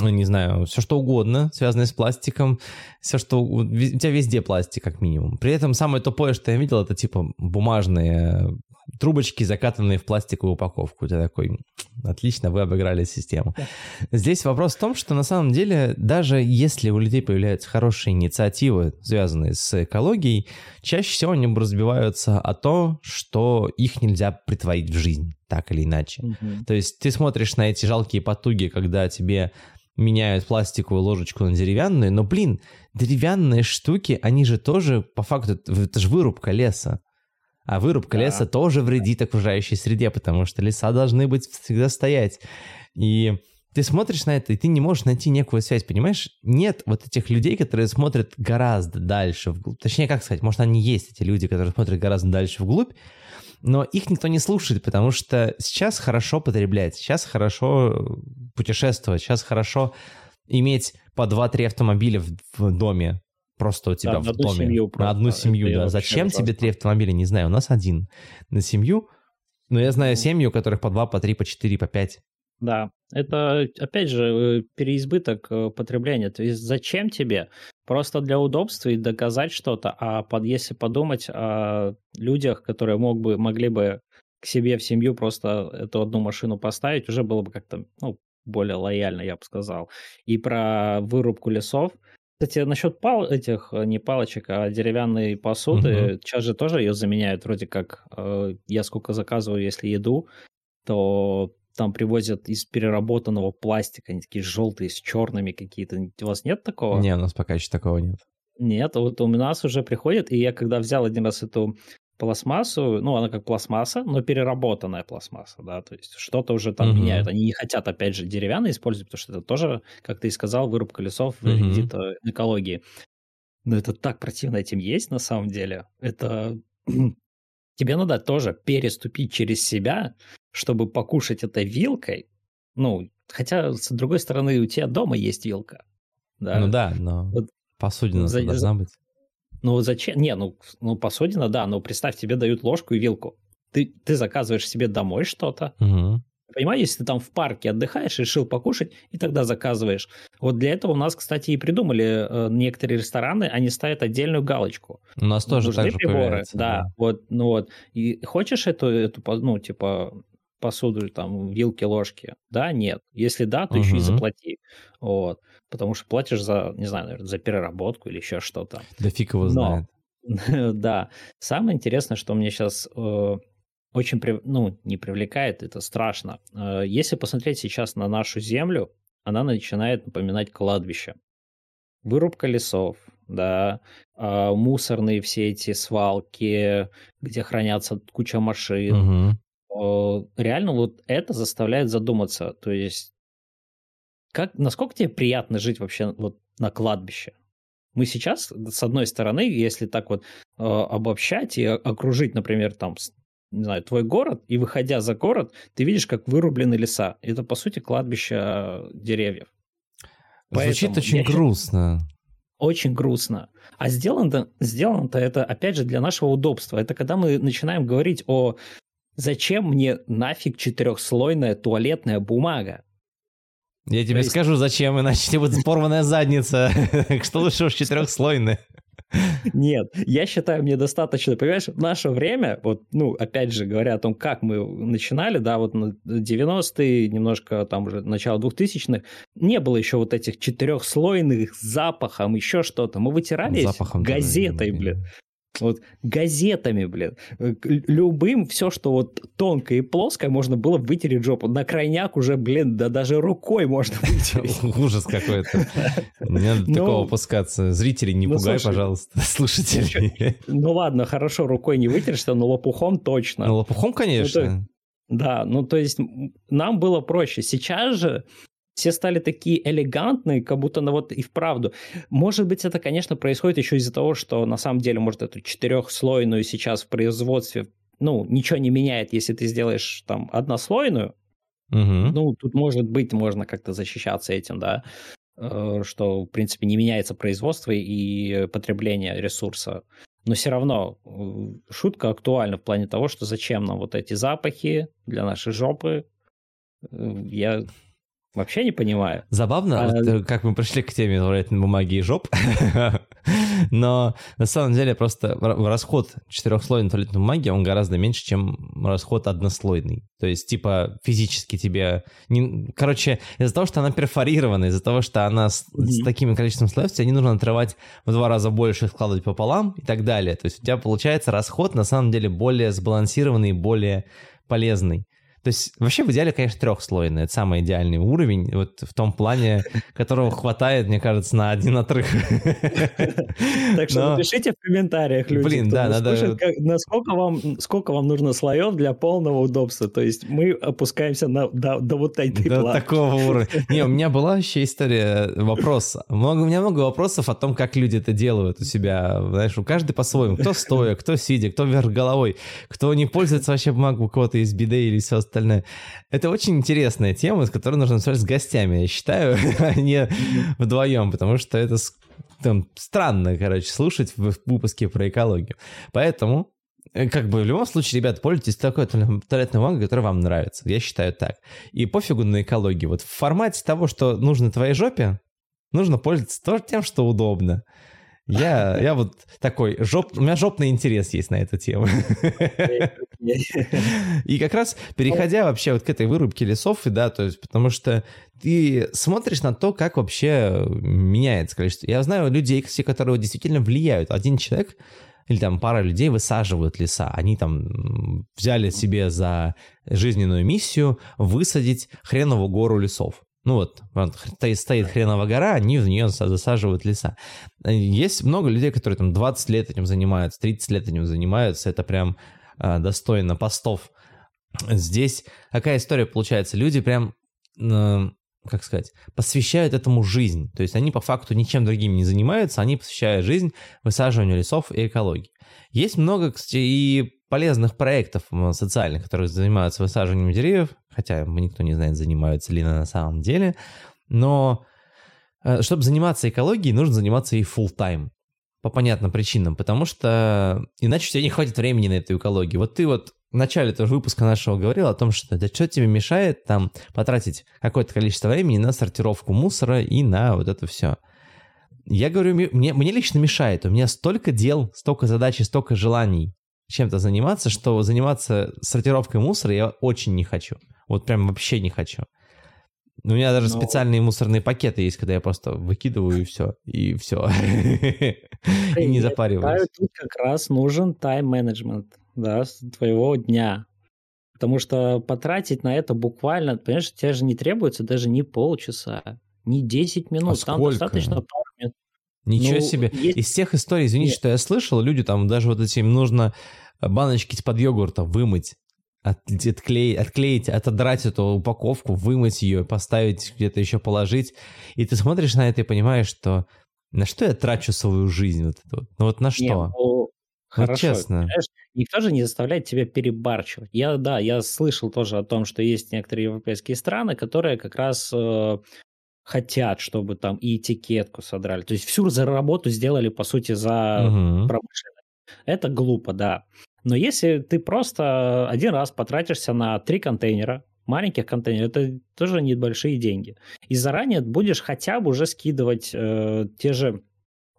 не знаю, все что угодно, связанное с пластиком, все что... У тебя везде пластик, как минимум. При этом самое тупое, что я видел, это типа бумажные трубочки, закатанные в пластиковую упаковку. Я такой, отлично, вы обыграли систему. Здесь вопрос в том, что на самом деле, даже если у людей появляются хорошие инициативы, связанные с экологией, чаще всего они разбиваются о том, что их нельзя притворить в жизнь, так или иначе. Mm-hmm. То есть ты смотришь на эти жалкие потуги, когда тебе меняют пластиковую ложечку на деревянную, но, блин, деревянные штуки, они же тоже, по факту, это же вырубка леса. А вырубка да. леса тоже вредит окружающей среде, потому что леса должны быть всегда стоять. И ты смотришь на это, и ты не можешь найти некую связь, понимаешь? Нет вот этих людей, которые смотрят гораздо дальше вглубь. Точнее, как сказать, может, они есть, эти люди, которые смотрят гораздо дальше вглубь, но их никто не слушает, потому что сейчас хорошо потреблять, сейчас хорошо путешествовать, сейчас хорошо иметь по 2-3 автомобиля в, в доме, просто у тебя да, в на доме. Семью просто. На одну семью, Это да. Зачем ужасно. тебе три автомобиля, не знаю, у нас один на семью, но я знаю семьи, у которых по два, по три, по четыре, по пять. Да, это, опять же, э, переизбыток э, потребления. То есть зачем тебе? Просто для удобства и доказать что-то. А под, если подумать о людях, которые мог бы, могли бы к себе в семью просто эту одну машину поставить, уже было бы как-то ну, более лояльно, я бы сказал. И про вырубку лесов. Кстати, насчет пал этих, э, не палочек, а деревянной посуды, uh-huh. сейчас же тоже ее заменяют, вроде как, я сколько заказываю, если еду, то там привозят из переработанного пластика, они такие желтые, с черными какие-то. У вас нет такого? Не, у нас пока еще такого нет. Нет, вот у нас уже приходит, и я когда взял один раз эту пластмассу, ну, она как пластмасса, но переработанная пластмасса, да, то есть что-то уже там угу. меняют. Они не хотят, опять же, деревянные использовать, потому что это тоже, как ты и сказал, вырубка лесов вредит угу. экологии. Но это так противно этим есть на самом деле. Это тебе надо тоже переступить через себя, чтобы покушать это вилкой. Ну, хотя, с другой стороны, у тебя дома есть вилка. Да? Ну да, но вот, посудина за, должна быть. Ну зачем? Не, ну, ну посудина, да, но представь, тебе дают ложку и вилку. Ты, ты заказываешь себе домой что-то, угу. Понимаешь, если ты там в парке отдыхаешь, решил покушать, и тогда заказываешь. Вот для этого у нас, кстати, и придумали э, некоторые рестораны, они ставят отдельную галочку. У нас тоже Нужны так же приборы, да, да. Вот, ну вот. И хочешь эту, эту, ну, типа, посуду, там, вилки, ложки? Да, нет. Если да, то угу. еще и заплати. Вот. Потому что платишь за, не знаю, наверное, за переработку или еще что-то. Да фиг его знает. да. Самое интересное, что мне сейчас э, очень, ну, не привлекает, это страшно. Э, если посмотреть сейчас на нашу землю, она начинает напоминать кладбище. Вырубка лесов, да, а, мусорные все эти свалки, где хранятся куча машин. Угу. Реально вот это заставляет задуматься. То есть, как, насколько тебе приятно жить вообще вот на кладбище? Мы сейчас, с одной стороны, если так вот э, обобщать и окружить, например, там не знаю, твой город, и выходя за город, ты видишь, как вырублены леса. Это, по сути, кладбище э, деревьев. Звучит Поэтому очень грустно. Очень грустно. А сделано-то, сделано-то это, опять же, для нашего удобства. Это когда мы начинаем говорить о зачем мне нафиг четырехслойная туалетная бумага? Я тебе есть... скажу, зачем, иначе тебе будет порванная задница. Что лучше уж четырехслойная. Нет, я считаю, мне достаточно, понимаешь, в наше время, вот, ну, опять же, говоря о том, как мы начинали, да, вот на 90-е, немножко там уже начало 2000-х, не было еще вот этих четырехслойных запахом, еще что-то. Мы вытирались Запахом газетой, блин. Вот газетами, блин, э, любым все, что вот тонкое и плоское, можно было вытереть жопу. На крайняк уже, блин, да даже рукой можно вытереть. Ужас какой-то. Не надо ну, такого опускаться. Зрителей не ну, пугай, пожалуйста, слушатели. Ну ладно, хорошо, рукой не вытерешься, но лопухом точно. Ну лопухом, конечно. Да, ну то есть нам было проще. Сейчас же все стали такие элегантные, как будто ну вот и вправду. Может быть, это, конечно, происходит еще из-за того, что на самом деле, может, эту четырехслойную сейчас в производстве, ну, ничего не меняет, если ты сделаешь там однослойную. Угу. Ну, тут, может быть, можно как-то защищаться этим, да, э, что, в принципе, не меняется производство и потребление ресурса. Но все равно э, шутка актуальна в плане того, что зачем нам вот эти запахи для нашей жопы. Э, я Вообще не понимаю. Забавно, а... вот, э, как мы пришли к теме туалетной бумаги и жоп, но на самом деле просто расход четырехслойной туалетной бумаги, он гораздо меньше, чем расход однослойный. То есть, типа, физически тебе... Не... Короче, из-за того, что она перфорирована, из-за того, что она с, mm-hmm. с таким количеством слоев, тебе не нужно отрывать в два раза больше, складывать пополам и так далее. То есть у тебя получается расход на самом деле более сбалансированный, более полезный. То есть вообще в идеале, конечно, трехслойный. Это самый идеальный уровень, вот в том плане, которого хватает, мне кажется, на один отрыв. Так что напишите в комментариях, люди, Блин, да, надо... насколько вам, сколько вам нужно слоев для полного удобства. То есть мы опускаемся на, до, до вот этой До планки. такого уровня. Не, у меня была вообще история, вопрос. Много, у меня много вопросов о том, как люди это делают у себя. Знаешь, у каждого по-своему. Кто стоя, кто сидя, кто вверх головой, кто не пользуется вообще бумагой у кого-то из биде или все остальное. Это очень интересная тема, с которой нужно обсуждать с гостями, я считаю, а не вдвоем, потому что это там, странно, короче, слушать в выпуске про экологию. Поэтому э, как бы в любом случае, ребят, пользуйтесь такой туалетной бумагой, которая вам нравится. Я считаю так. И пофигу на экологию. Вот в формате того, что нужно твоей жопе, нужно пользоваться тоже тем, что удобно. Я, я вот такой, жоп, у меня жопный интерес есть на эту тему. И как раз переходя вообще вот к этой вырубке лесов, да, то есть потому что ты смотришь на то, как вообще меняется количество. Я знаю людей, которые действительно влияют. Один человек или там пара людей высаживают леса. Они там взяли себе за жизненную миссию высадить хреновую гору лесов. Ну вот, стоит хреновая гора, они в нее засаживают леса. Есть много людей, которые там 20 лет этим занимаются, 30 лет этим занимаются. Это прям э, достойно постов. Здесь какая история получается? Люди прям, э, как сказать, посвящают этому жизнь. То есть они по факту ничем другим не занимаются, они посвящают жизнь высаживанию лесов и экологии. Есть много, кстати, и полезных проектов социальных, которые занимаются высаживанием деревьев, хотя никто не знает, занимаются ли на самом деле, но э, чтобы заниматься экологией, нужно заниматься и full time по понятным причинам, потому что иначе у тебя не хватит времени на эту экологию. Вот ты вот в начале тоже выпуска нашего говорил о том, что да что тебе мешает там потратить какое-то количество времени на сортировку мусора и на вот это все. Я говорю, мне, мне лично мешает. У меня столько дел, столько задач и столько желаний чем-то заниматься, что заниматься сортировкой мусора я очень не хочу. Вот прям вообще не хочу. У меня даже Но... специальные мусорные пакеты есть, когда я просто выкидываю и все, и все. И не запариваюсь. Тут как раз нужен тайм-менеджмент, да, твоего дня. Потому что потратить на это буквально, понимаешь, тебе же не требуется даже не полчаса, не 10 минут. А Там достаточно пару минут. Ничего ну, себе. Есть... Из тех историй, извините, Нет. что я слышал, люди там даже вот этим нужно баночки из-под йогурта вымыть, от, отклеить, отклеить, отодрать эту упаковку, вымыть ее, поставить где-то еще положить. И ты смотришь на это и понимаешь, что на что я трачу свою жизнь? Вот это вот? Ну вот на что? Не, ну, Хорошо. честно. Знаешь, никто же не заставляет тебя перебарчивать. Я, да, я слышал тоже о том, что есть некоторые европейские страны, которые как раз э, хотят, чтобы там и этикетку содрали. То есть всю работу сделали, по сути, за угу. промышленность. Это глупо, да. Но если ты просто один раз потратишься на три контейнера, маленьких контейнеров, это тоже небольшие деньги. И заранее будешь хотя бы уже скидывать э, те же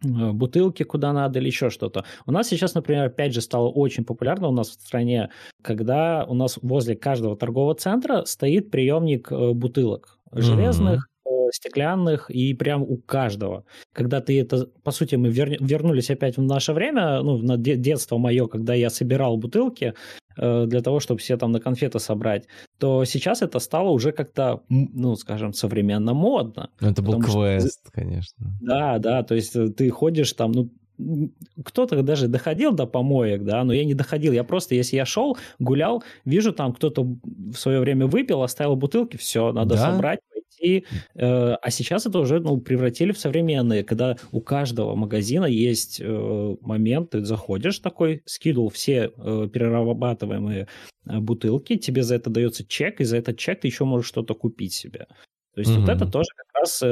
э, бутылки куда надо или еще что-то. У нас сейчас, например, опять же стало очень популярно у нас в стране, когда у нас возле каждого торгового центра стоит приемник э, бутылок железных. Стеклянных, и прям у каждого. Когда ты это, по сути, мы вер, вернулись опять в наше время, ну, на детство мое, когда я собирал бутылки э, для того, чтобы все там на конфеты собрать, то сейчас это стало уже как-то, ну, скажем, современно модно. Это был квест, что... конечно. Да, да, то есть э, ты ходишь там, ну, кто-то даже доходил до помоек, да, но я не доходил. Я просто, если я шел, гулял, вижу там кто-то в свое время выпил, оставил бутылки, все, надо да? собрать, пойти. Э, а сейчас это уже ну, превратили в современные, когда у каждого магазина есть э, момент, ты заходишь такой, скидывал все э, перерабатываемые бутылки, тебе за это дается чек, и за этот чек ты еще можешь что-то купить себе. То есть mm-hmm. вот это тоже как раз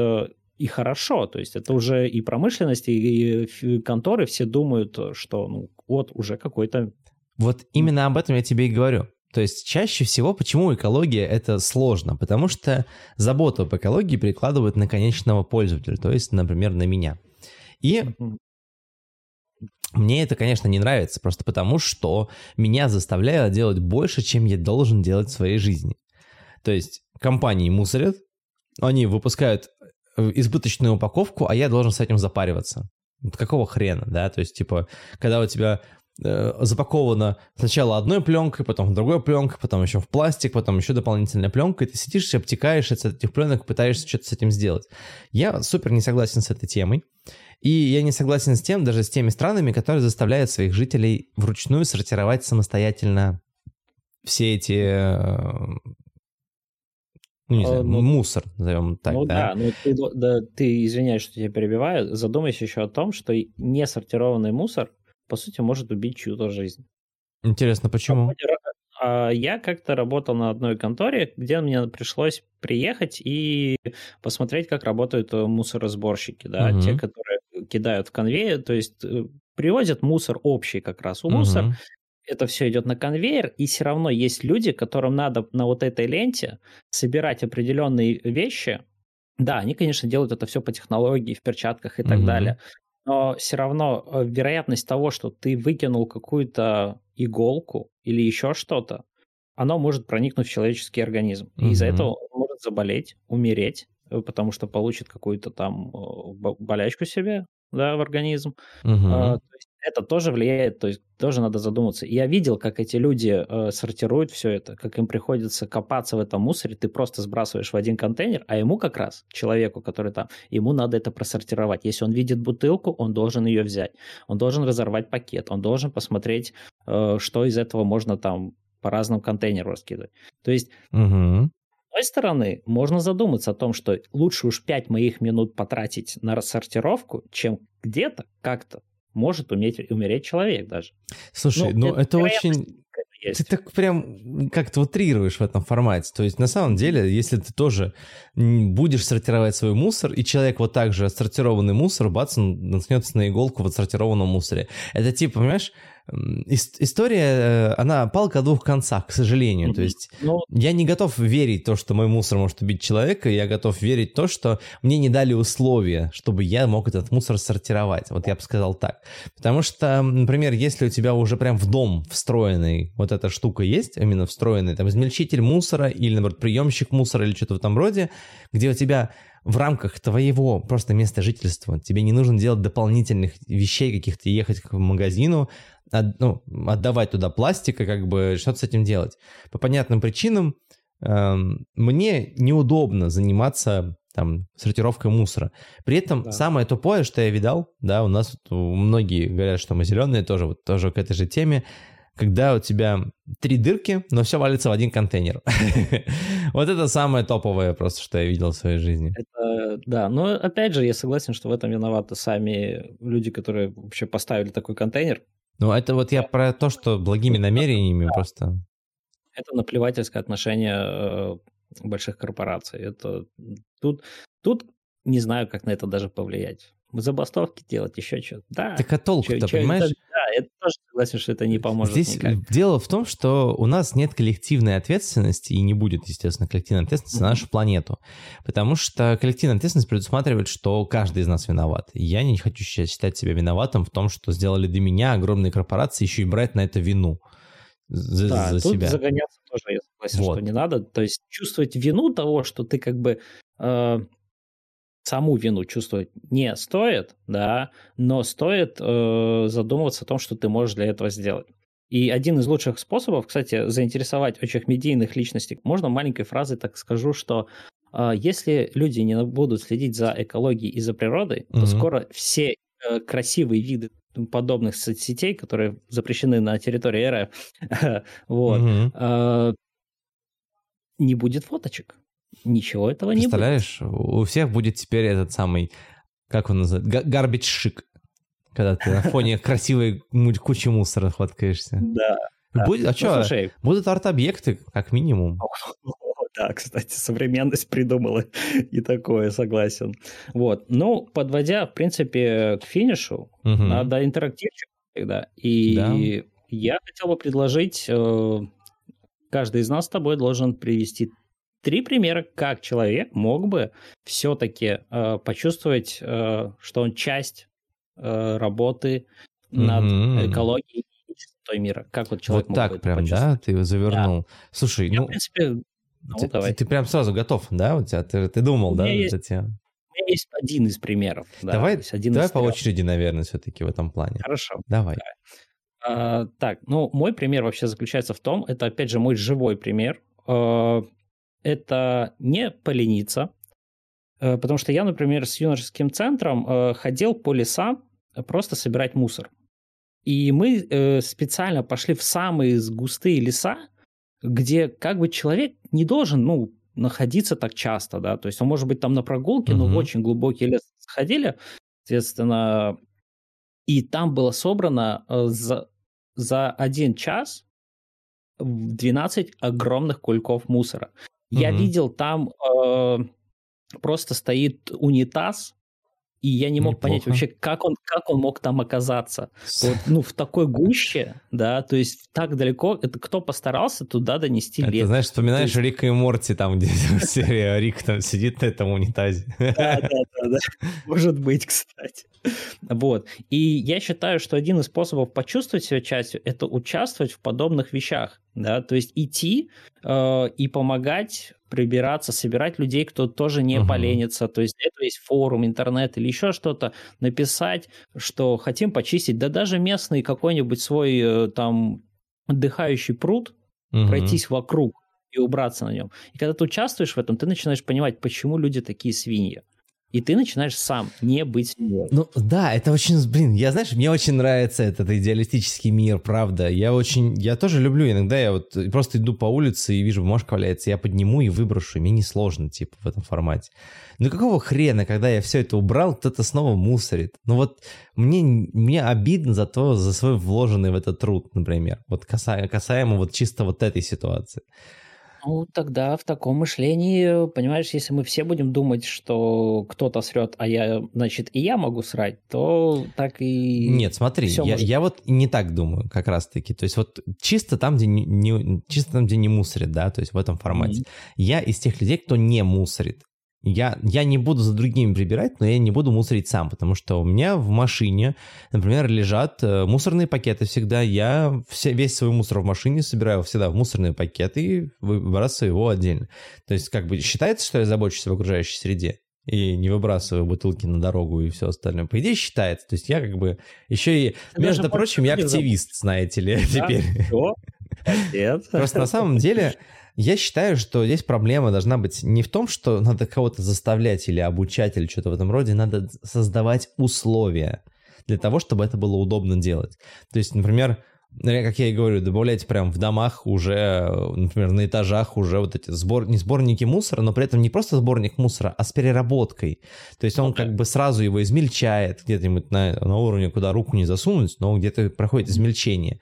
и хорошо. То есть это уже и промышленность, и конторы все думают, что ну вот уже какой-то... Вот именно об этом я тебе и говорю. То есть чаще всего почему экология это сложно? Потому что заботу об экологии перекладывают на конечного пользователя, то есть, например, на меня. И мне это, конечно, не нравится, просто потому что меня заставляют делать больше, чем я должен делать в своей жизни. То есть компании мусорят, они выпускают Э, избыточную упаковку, а я должен с этим запариваться. Какого хрена, да? То есть, типа, когда у тебя э, запаковано сначала одной пленкой, потом другой пленкой, потом еще в пластик, потом еще дополнительная пленка, и ты сидишь и обтекаешь от этих пленок, пытаешься что-то с этим сделать. Я супер не согласен с этой темой. И я не согласен с тем, даже с теми странами, которые заставляют своих жителей вручную сортировать самостоятельно все эти э, ну, не знаю, ну, мусор, назовем так, ну, да? да, ну ты, да, ты извиняюсь, что тебя перебиваю, задумайся еще о том, что несортированный мусор, по сути, может убить чью-то жизнь. Интересно, почему? А, я как-то работал на одной конторе, где мне пришлось приехать и посмотреть, как работают э, мусоросборщики, да, угу. те, которые кидают в конвейер, то есть э, привозят мусор общий как раз. У угу. мусор это все идет на конвейер, и все равно есть люди, которым надо на вот этой ленте собирать определенные вещи. Да, они, конечно, делают это все по технологии, в перчатках и так mm-hmm. далее. Но все равно э, вероятность того, что ты выкинул какую-то иголку или еще что-то, оно может проникнуть в человеческий организм. Mm-hmm. И из-за этого он может заболеть, умереть, э, потому что получит какую-то там э, болячку себе да, в организм. Mm-hmm. А, то есть это тоже влияет, то есть тоже надо задуматься. я видел, как эти люди э, сортируют все это, как им приходится копаться в этом мусоре, ты просто сбрасываешь в один контейнер, а ему как раз, человеку, который там, ему надо это просортировать. Если он видит бутылку, он должен ее взять, он должен разорвать пакет, он должен посмотреть, э, что из этого можно там по разным контейнерам раскидывать. То есть угу. С одной стороны, можно задуматься о том, что лучше уж 5 моих минут потратить на рассортировку, чем где-то как-то может уметь, умереть человек даже. Слушай, ну, ну это, это очень... Есть. Ты так прям как-то утрируешь в этом формате. То есть на самом деле, если ты тоже будешь сортировать свой мусор, и человек вот так же отсортированный мусор, бац, он наткнется на иголку в отсортированном мусоре. Это типа, понимаешь, история, э, она палка о двух концах, к сожалению. Mm-hmm. То есть ну... я не готов верить то, что мой мусор может убить человека, я готов верить то, что мне не дали условия, чтобы я мог этот мусор сортировать. Вот я бы сказал так. Потому что, например, если у тебя уже прям в дом встроенный вот эта штука есть, именно встроенный, там, измельчитель мусора или, наоборот, приемщик мусора или что-то в этом роде, где у тебя в рамках твоего просто места жительства. Тебе не нужно делать дополнительных вещей, каких-то ехать к магазину, от, ну, отдавать туда пластика, как бы что-то с этим делать. По понятным причинам э, мне неудобно заниматься там сортировкой мусора. При этом да. самое тупое, что я видал, да, у нас многие говорят, что мы зеленые, тоже вот тоже к этой же теме, когда у тебя три дырки, но все валится в один контейнер. Вот это самое топовое просто, что я видел в своей жизни. Это, да, но опять же, я согласен, что в этом виноваты сами люди, которые вообще поставили такой контейнер. Ну, это вот я про то, что благими намерениями просто... Это наплевательское отношение э, больших корпораций. Это тут, тут не знаю, как на это даже повлиять забастовки делать, еще что-то. Да. Так а толку-то, понимаешь? Это, да, я тоже согласен, что это не поможет Здесь никак. дело в том, что у нас нет коллективной ответственности, и не будет, естественно, коллективной ответственности mm-hmm. на нашу планету. Потому что коллективная ответственность предусматривает, что каждый из нас виноват. Я не хочу считать себя виноватым в том, что сделали до меня огромные корпорации, еще и брать на это вину за, да, за тут себя. загоняться тоже я согласен, вот. что не надо. То есть чувствовать вину того, что ты как бы... Э, саму вину чувствовать не стоит, да, но стоит э, задумываться о том, что ты можешь для этого сделать. И один из лучших способов, кстати, заинтересовать очень медийных личностей, можно маленькой фразой так скажу, что э, если люди не будут следить за экологией и за природой, mm-hmm. то скоро все э, красивые виды подобных соцсетей, которые запрещены на территории РФ, вот, mm-hmm. э, не будет фоточек. Ничего этого не будет. Представляешь, у всех будет теперь этот самый, как он называется, гарбич шик когда ты на фоне красивой кучи мусора фоткаешься. Да. Будет, а что, ну, будут арт-объекты, как минимум. Да, кстати, современность придумала и такое, согласен. Вот. Ну, подводя, в принципе, к финишу, угу. надо интерактивчик всегда. И да. я хотел бы предложить, э, каждый из нас с тобой должен привести три примера, как человек мог бы все-таки э, почувствовать, э, что он часть Э, работы над mm-hmm. экологией и чистотой мира. Как вот человек Вот так прям, да? Ты завернул. Да. Слушай, Я, ну... в принципе, ну, ты, давай. Ты, ты прям сразу готов, да? У тебя, ты, ты думал, да? Есть, у меня есть один из примеров. Да, давай один давай по трех. очереди, наверное, все-таки в этом плане. Хорошо. Давай. давай. А, так, ну, мой пример вообще заключается в том, это, опять же, мой живой пример. А, это не полениться, а, потому что я, например, с юношеским центром а, ходил по лесам просто собирать мусор. И мы э, специально пошли в самые густые леса, где как бы человек не должен, ну, находиться так часто, да, то есть он может быть там на прогулке, угу. но в очень глубокий лес сходили, соответственно, и там было собрано э, за, за один час 12 огромных кульков мусора. Я видел там э, просто стоит унитаз и я не мог Неплохо. понять вообще, как он, как он мог там оказаться. Вот, ну, в такой гуще, да, то есть так далеко, это кто постарался туда донести это, знаешь, вспоминаешь есть... Рика и Морти, там, где серия Рик там сидит на этом унитазе. Да, да, да, да. Может быть, кстати. Вот. И я считаю, что один из способов почувствовать себя частью – это участвовать в подобных вещах, да, то есть идти э, и помогать прибираться, собирать людей, кто тоже не uh-huh. поленится. То есть это есть форум, интернет или еще что-то. Написать, что хотим почистить, да даже местный какой-нибудь свой э, там отдыхающий пруд, uh-huh. пройтись вокруг и убраться на нем. И когда ты участвуешь в этом, ты начинаешь понимать, почему люди такие свиньи и ты начинаешь сам не быть. Ну да, это очень, блин, я знаешь, мне очень нравится этот идеалистический мир, правда. Я очень, я тоже люблю иногда, я вот просто иду по улице и вижу, бумажка валяется, я подниму и выброшу, мне несложно, типа, в этом формате. Ну какого хрена, когда я все это убрал, кто-то снова мусорит? Ну вот мне, мне обидно за то, за свой вложенный в этот труд, например, вот касаемо, касаемо вот чисто вот этой ситуации. Ну, тогда в таком мышлении, понимаешь, если мы все будем думать, что кто-то срет, а я, значит, и я могу срать, то так и... Нет, смотри, я, может... я вот не так думаю как раз-таки. То есть вот чисто там, где не, не, чисто там, где не мусорит, да, то есть в этом формате. Mm-hmm. Я из тех людей, кто не мусорит. Я, я не буду за другими прибирать, но я не буду мусорить сам, потому что у меня в машине, например, лежат э, мусорные пакеты всегда. Я все, весь свой мусор в машине собираю всегда в мусорные пакеты и выбрасываю его отдельно. То есть как бы считается, что я забочусь об окружающей среде и не выбрасываю бутылки на дорогу и все остальное. По идее считается. То есть я как бы еще и, Ты между прочим, я активист, знаете ли, да? теперь. Нет. Просто на самом деле я считаю, что здесь проблема должна быть не в том, что надо кого-то заставлять или обучать или что-то в этом роде, надо создавать условия для того, чтобы это было удобно делать. То есть, например, как я и говорю, добавлять прям в домах уже, например, на этажах уже вот эти сбор, не сборники мусора, но при этом не просто сборник мусора, а с переработкой. То есть он как бы сразу его измельчает где-нибудь на, на уровне, куда руку не засунуть, но где-то проходит измельчение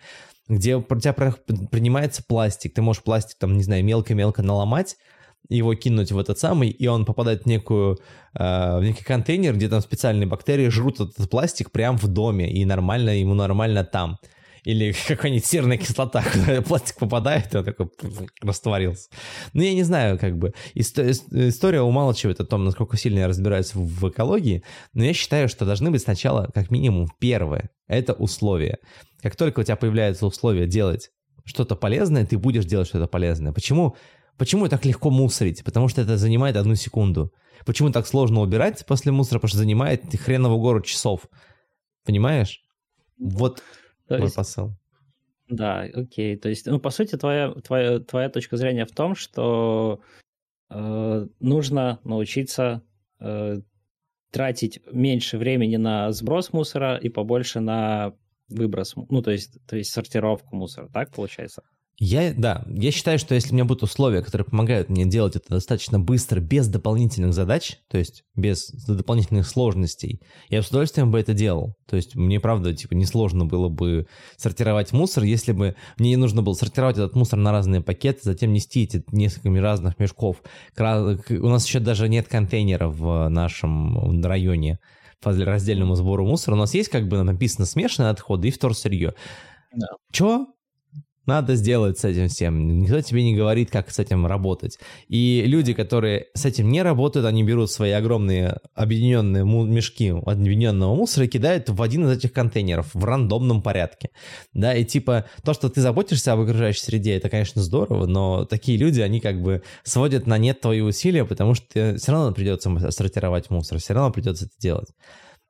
где у тебя принимается пластик. Ты можешь пластик, там, не знаю, мелко-мелко наломать, его кинуть в этот самый, и он попадает в некую, э, в некий контейнер, где там специальные бактерии жрут этот пластик прямо в доме, и нормально, ему нормально там. Или какая-нибудь серная кислота, куда пластик попадает, и он такой растворился. Ну, я не знаю, как бы. История умалчивает о том, насколько сильно я разбираюсь в экологии, но я считаю, что должны быть сначала, как минимум, первое. Это условия. Как только у тебя появляются условия делать что-то полезное, ты будешь делать что-то полезное. Почему? Почему так легко мусорить? Потому что это занимает одну секунду. Почему так сложно убирать после мусора? Потому что занимает хренову гору часов. Понимаешь? Вот То мой есть... посыл. Да, окей. То есть, ну, по сути, твоя, твоя, твоя точка зрения в том, что э, нужно научиться э, тратить меньше времени на сброс мусора и побольше на выброс, ну, то есть, то есть сортировку мусора, так получается? Я, да, я считаю, что если у меня будут условия, которые помогают мне делать это достаточно быстро, без дополнительных задач, то есть без дополнительных сложностей, я с удовольствием бы это делал. То есть мне, правда, типа, несложно было бы сортировать мусор, если бы мне не нужно было сортировать этот мусор на разные пакеты, затем нести эти несколько разных мешков. У нас еще даже нет контейнеров в нашем районе по раздельному сбору мусора. У нас есть как бы написано смешанные отходы и вторсырье. Да. Чё? Надо сделать с этим всем. Никто тебе не говорит, как с этим работать. И люди, которые с этим не работают, они берут свои огромные объединенные мешки объединенного мусора и кидают в один из этих контейнеров в рандомном порядке. Да, и типа то, что ты заботишься об окружающей среде, это, конечно, здорово, но такие люди, они как бы сводят на нет твои усилия, потому что все равно придется сортировать мусор, все равно придется это делать.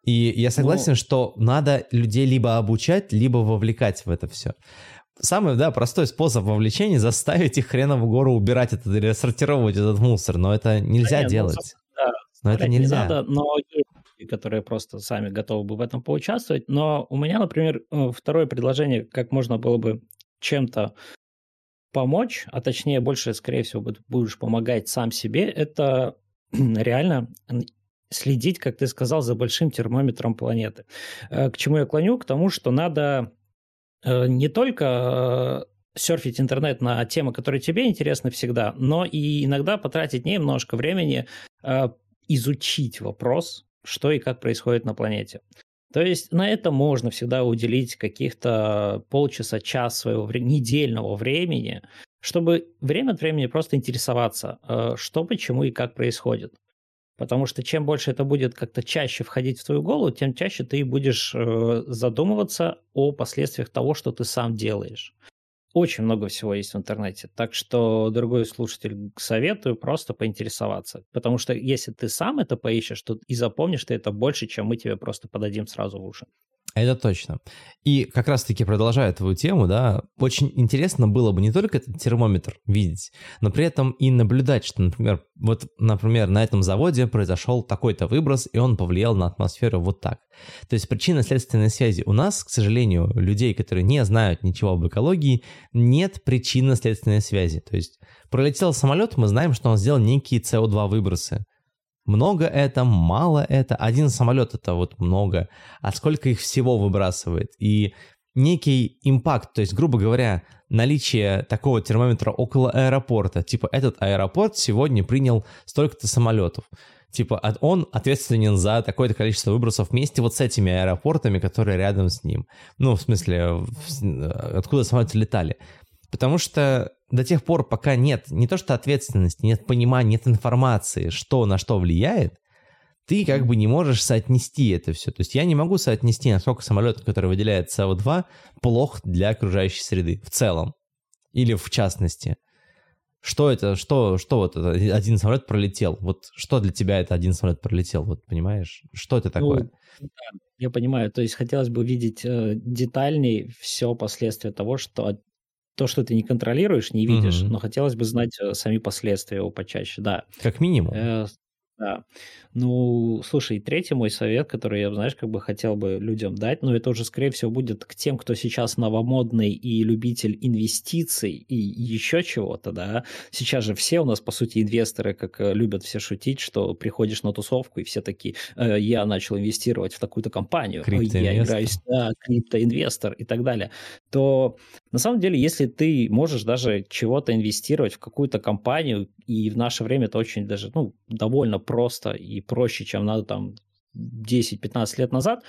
И я согласен, ну... что надо людей либо обучать, либо вовлекать в это все самый, да, простой способ вовлечения заставить их хреново гору убирать этот или сортировать этот мусор, но это нельзя да, ну, делать. Ну, да, но это нельзя. Не надо, но которые просто сами готовы бы в этом поучаствовать. Но у меня, например, э, второе предложение, как можно было бы чем-то помочь, а точнее больше, скорее всего, будешь помогать сам себе, это реально следить, как ты сказал, за большим термометром планеты. Э, к чему я клоню? К тому, что надо не только э, серфить интернет на темы, которые тебе интересны всегда, но и иногда потратить немножко времени э, изучить вопрос, что и как происходит на планете. То есть на это можно всегда уделить каких-то полчаса, час своего недельного времени, чтобы время от времени просто интересоваться, что, почему и как происходит. Потому что чем больше это будет как-то чаще входить в твою голову, тем чаще ты будешь э, задумываться о последствиях того, что ты сам делаешь. Очень много всего есть в интернете. Так что, дорогой слушатель, советую просто поинтересоваться. Потому что если ты сам это поищешь, то и запомнишь ты это больше, чем мы тебе просто подадим сразу в уши. Это точно. И как раз-таки продолжая твою тему, да, очень интересно было бы не только этот термометр видеть, но при этом и наблюдать, что, например, вот, например, на этом заводе произошел такой-то выброс, и он повлиял на атмосферу вот так. То есть причинно-следственной связи у нас, к сожалению, людей, которые не знают ничего об экологии, нет причинно-следственной связи. То есть пролетел самолет, мы знаем, что он сделал некие СО2 выбросы. Много это, мало это. Один самолет это вот много. А сколько их всего выбрасывает? И некий импакт, то есть, грубо говоря, наличие такого термометра около аэропорта. Типа, этот аэропорт сегодня принял столько-то самолетов. Типа, он ответственен за такое-то количество выбросов вместе вот с этими аэропортами, которые рядом с ним. Ну, в смысле, откуда самолеты летали. Потому что до тех пор, пока нет не то что ответственности, нет понимания, нет информации, что на что влияет, ты как бы не можешь соотнести это все. То есть я не могу соотнести, насколько самолет, который выделяет СО2, плох для окружающей среды в целом. Или в частности. Что это, что, что вот это, один самолет пролетел? Вот что для тебя это один самолет пролетел? Вот понимаешь? Что это такое? Ну, да, я понимаю. То есть хотелось бы видеть э, детальней все последствия того, что то, что ты не контролируешь, не видишь, угу. но хотелось бы знать э, сами последствия его почаще, да. Как минимум. Э, да. Ну, слушай, третий мой совет, который я, знаешь, как бы хотел бы людям дать, но это уже, скорее всего, будет к тем, кто сейчас новомодный и любитель инвестиций и еще чего-то, да. Сейчас же все у нас, по сути, инвесторы, как э, любят все шутить, что приходишь на тусовку, и все такие, э, я начал инвестировать в такую-то компанию, я играюсь, да, криптоинвестор и так далее, то на самом деле, если ты можешь даже чего-то инвестировать в какую-то компанию, и в наше время это очень даже, ну, довольно просто и проще, чем надо там 10-15 лет назад,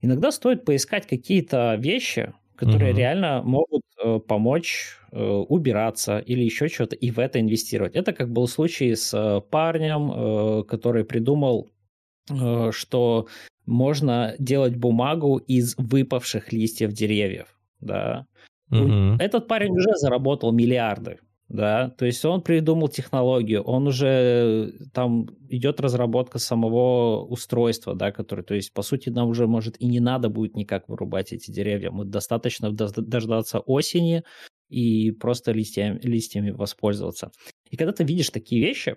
иногда стоит поискать какие-то вещи, которые угу. реально могут э, помочь э, убираться или еще что-то, и в это инвестировать. Это как был случай с э, парнем, э, который придумал, э, что можно делать бумагу из выпавших листьев деревьев. Да. Угу. Этот парень уже заработал миллиарды да, то есть он придумал технологию, он уже там идет разработка самого устройства, да, который, то есть, по сути, нам уже, может, и не надо будет никак вырубать эти деревья, мы достаточно дождаться осени и просто листьями, листьями воспользоваться. И когда ты видишь такие вещи,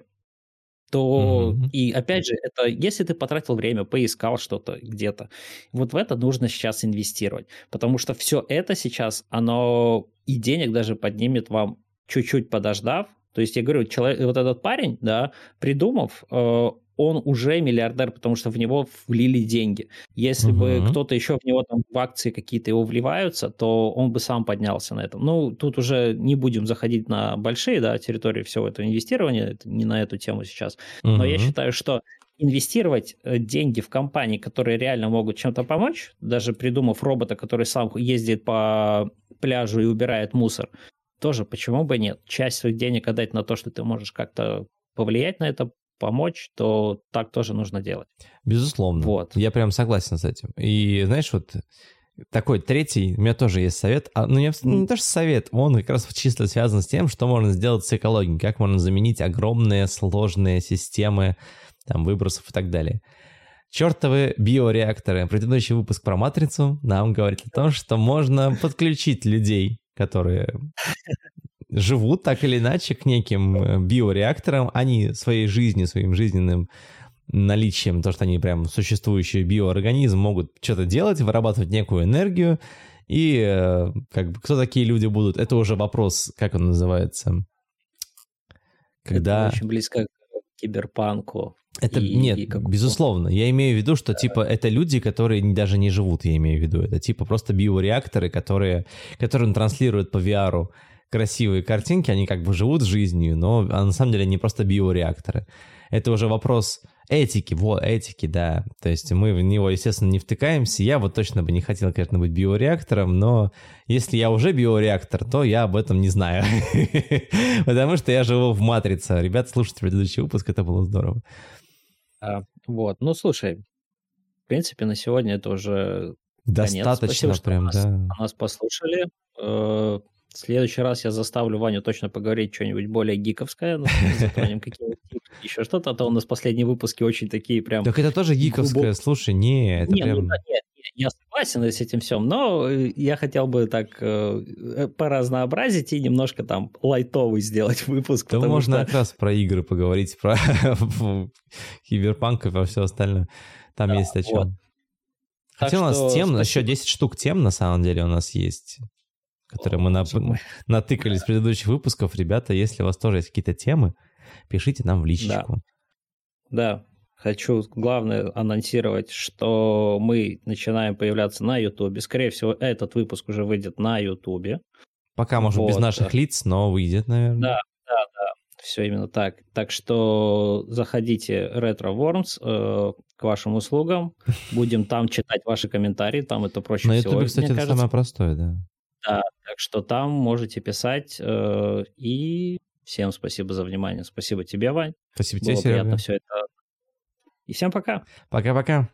то mm-hmm. и опять же, это если ты потратил время, поискал что-то где-то, вот в это нужно сейчас инвестировать, потому что все это сейчас, оно и денег даже поднимет вам чуть-чуть подождав. То есть я говорю, человек, вот этот парень, да, придумав, э, он уже миллиардер, потому что в него влили деньги. Если угу. бы кто-то еще в него там в акции какие-то его вливаются, то он бы сам поднялся на этом. Ну, тут уже не будем заходить на большие, да, территории всего этого инвестирования, это не на эту тему сейчас. Угу. Но я считаю, что инвестировать э, деньги в компании, которые реально могут чем-то помочь, даже придумав робота, который сам ездит по пляжу и убирает мусор, тоже почему бы нет? Часть своих денег отдать на то, что ты можешь как-то повлиять на это, помочь, то так тоже нужно делать. Безусловно. Вот. Я прям согласен с этим. И знаешь, вот такой третий, у меня тоже есть совет, а, ну не, не то, что совет, он как раз чисто связан с тем, что можно сделать с экологией, как можно заменить огромные сложные системы там, выбросов и так далее. Чертовы биореакторы. Предыдущий выпуск про матрицу нам говорит о том, что можно подключить людей, которые живут так или иначе к неким э, биореакторам, они своей жизнью, своим жизненным наличием, то, что они прям существующий биоорганизм, могут что-то делать, вырабатывать некую энергию, и э, как бы кто такие люди будут, это уже вопрос, как он называется, когда... Это очень близко к киберпанку. Это и, нет, и как... безусловно. Я имею в виду, что типа это люди, которые даже не живут, я имею в виду. Это типа просто биореакторы, которые, которые транслируют по VR красивые картинки, они как бы живут жизнью, но а на самом деле не просто биореакторы. Это уже вопрос этики, вот, этики, да. То есть мы в него, естественно, не втыкаемся. Я вот точно бы не хотел, конечно, быть биореактором, но если я уже биореактор, то я об этом не знаю. Потому что я живу в матрице. Ребят, слушайте предыдущий выпуск, это было здорово. А, вот, ну слушай, в принципе, на сегодня это уже Достаточно конец. Спасибо, прям, что да. нас, нас послушали. Э, в следующий раз я заставлю Ваню точно поговорить что-нибудь более гиковское, ну, затронем какие-нибудь еще что-то, а то у нас последние выпуски очень такие прям... Так это тоже гиковское, глубок... слушай, не, это не, прям... Ну, да, нет, я согласен с этим всем, но э, я хотел бы так э, э, поразнообразить и немножко там лайтовый сделать выпуск. Да можно что... как раз про игры поговорить, про киберпанк и про все остальное. Там да, есть о чем. Вот. Хотя у нас тем, спасибо. еще 10 штук тем на самом деле у нас есть которые мы на, натыкали с предыдущих выпусков. Ребята, если у вас тоже есть какие-то темы, пишите нам в личечку. Да. да. Хочу, главное, анонсировать, что мы начинаем появляться на Ютубе. Скорее всего, этот выпуск уже выйдет на Ютубе. Пока, может, вот. без наших лиц, но выйдет, наверное. Да, да, да. Все именно так. Так что заходите Retro Worms э, к вашим услугам. Будем там читать ваши комментарии. Там это проще на всего. На Ютубе, кстати, это кажется. самое простое, да. Да, так что там можете писать. Э, и всем спасибо за внимание. Спасибо тебе, Вань. Спасибо тебе, Было приятно все это. И всем пока. Пока-пока.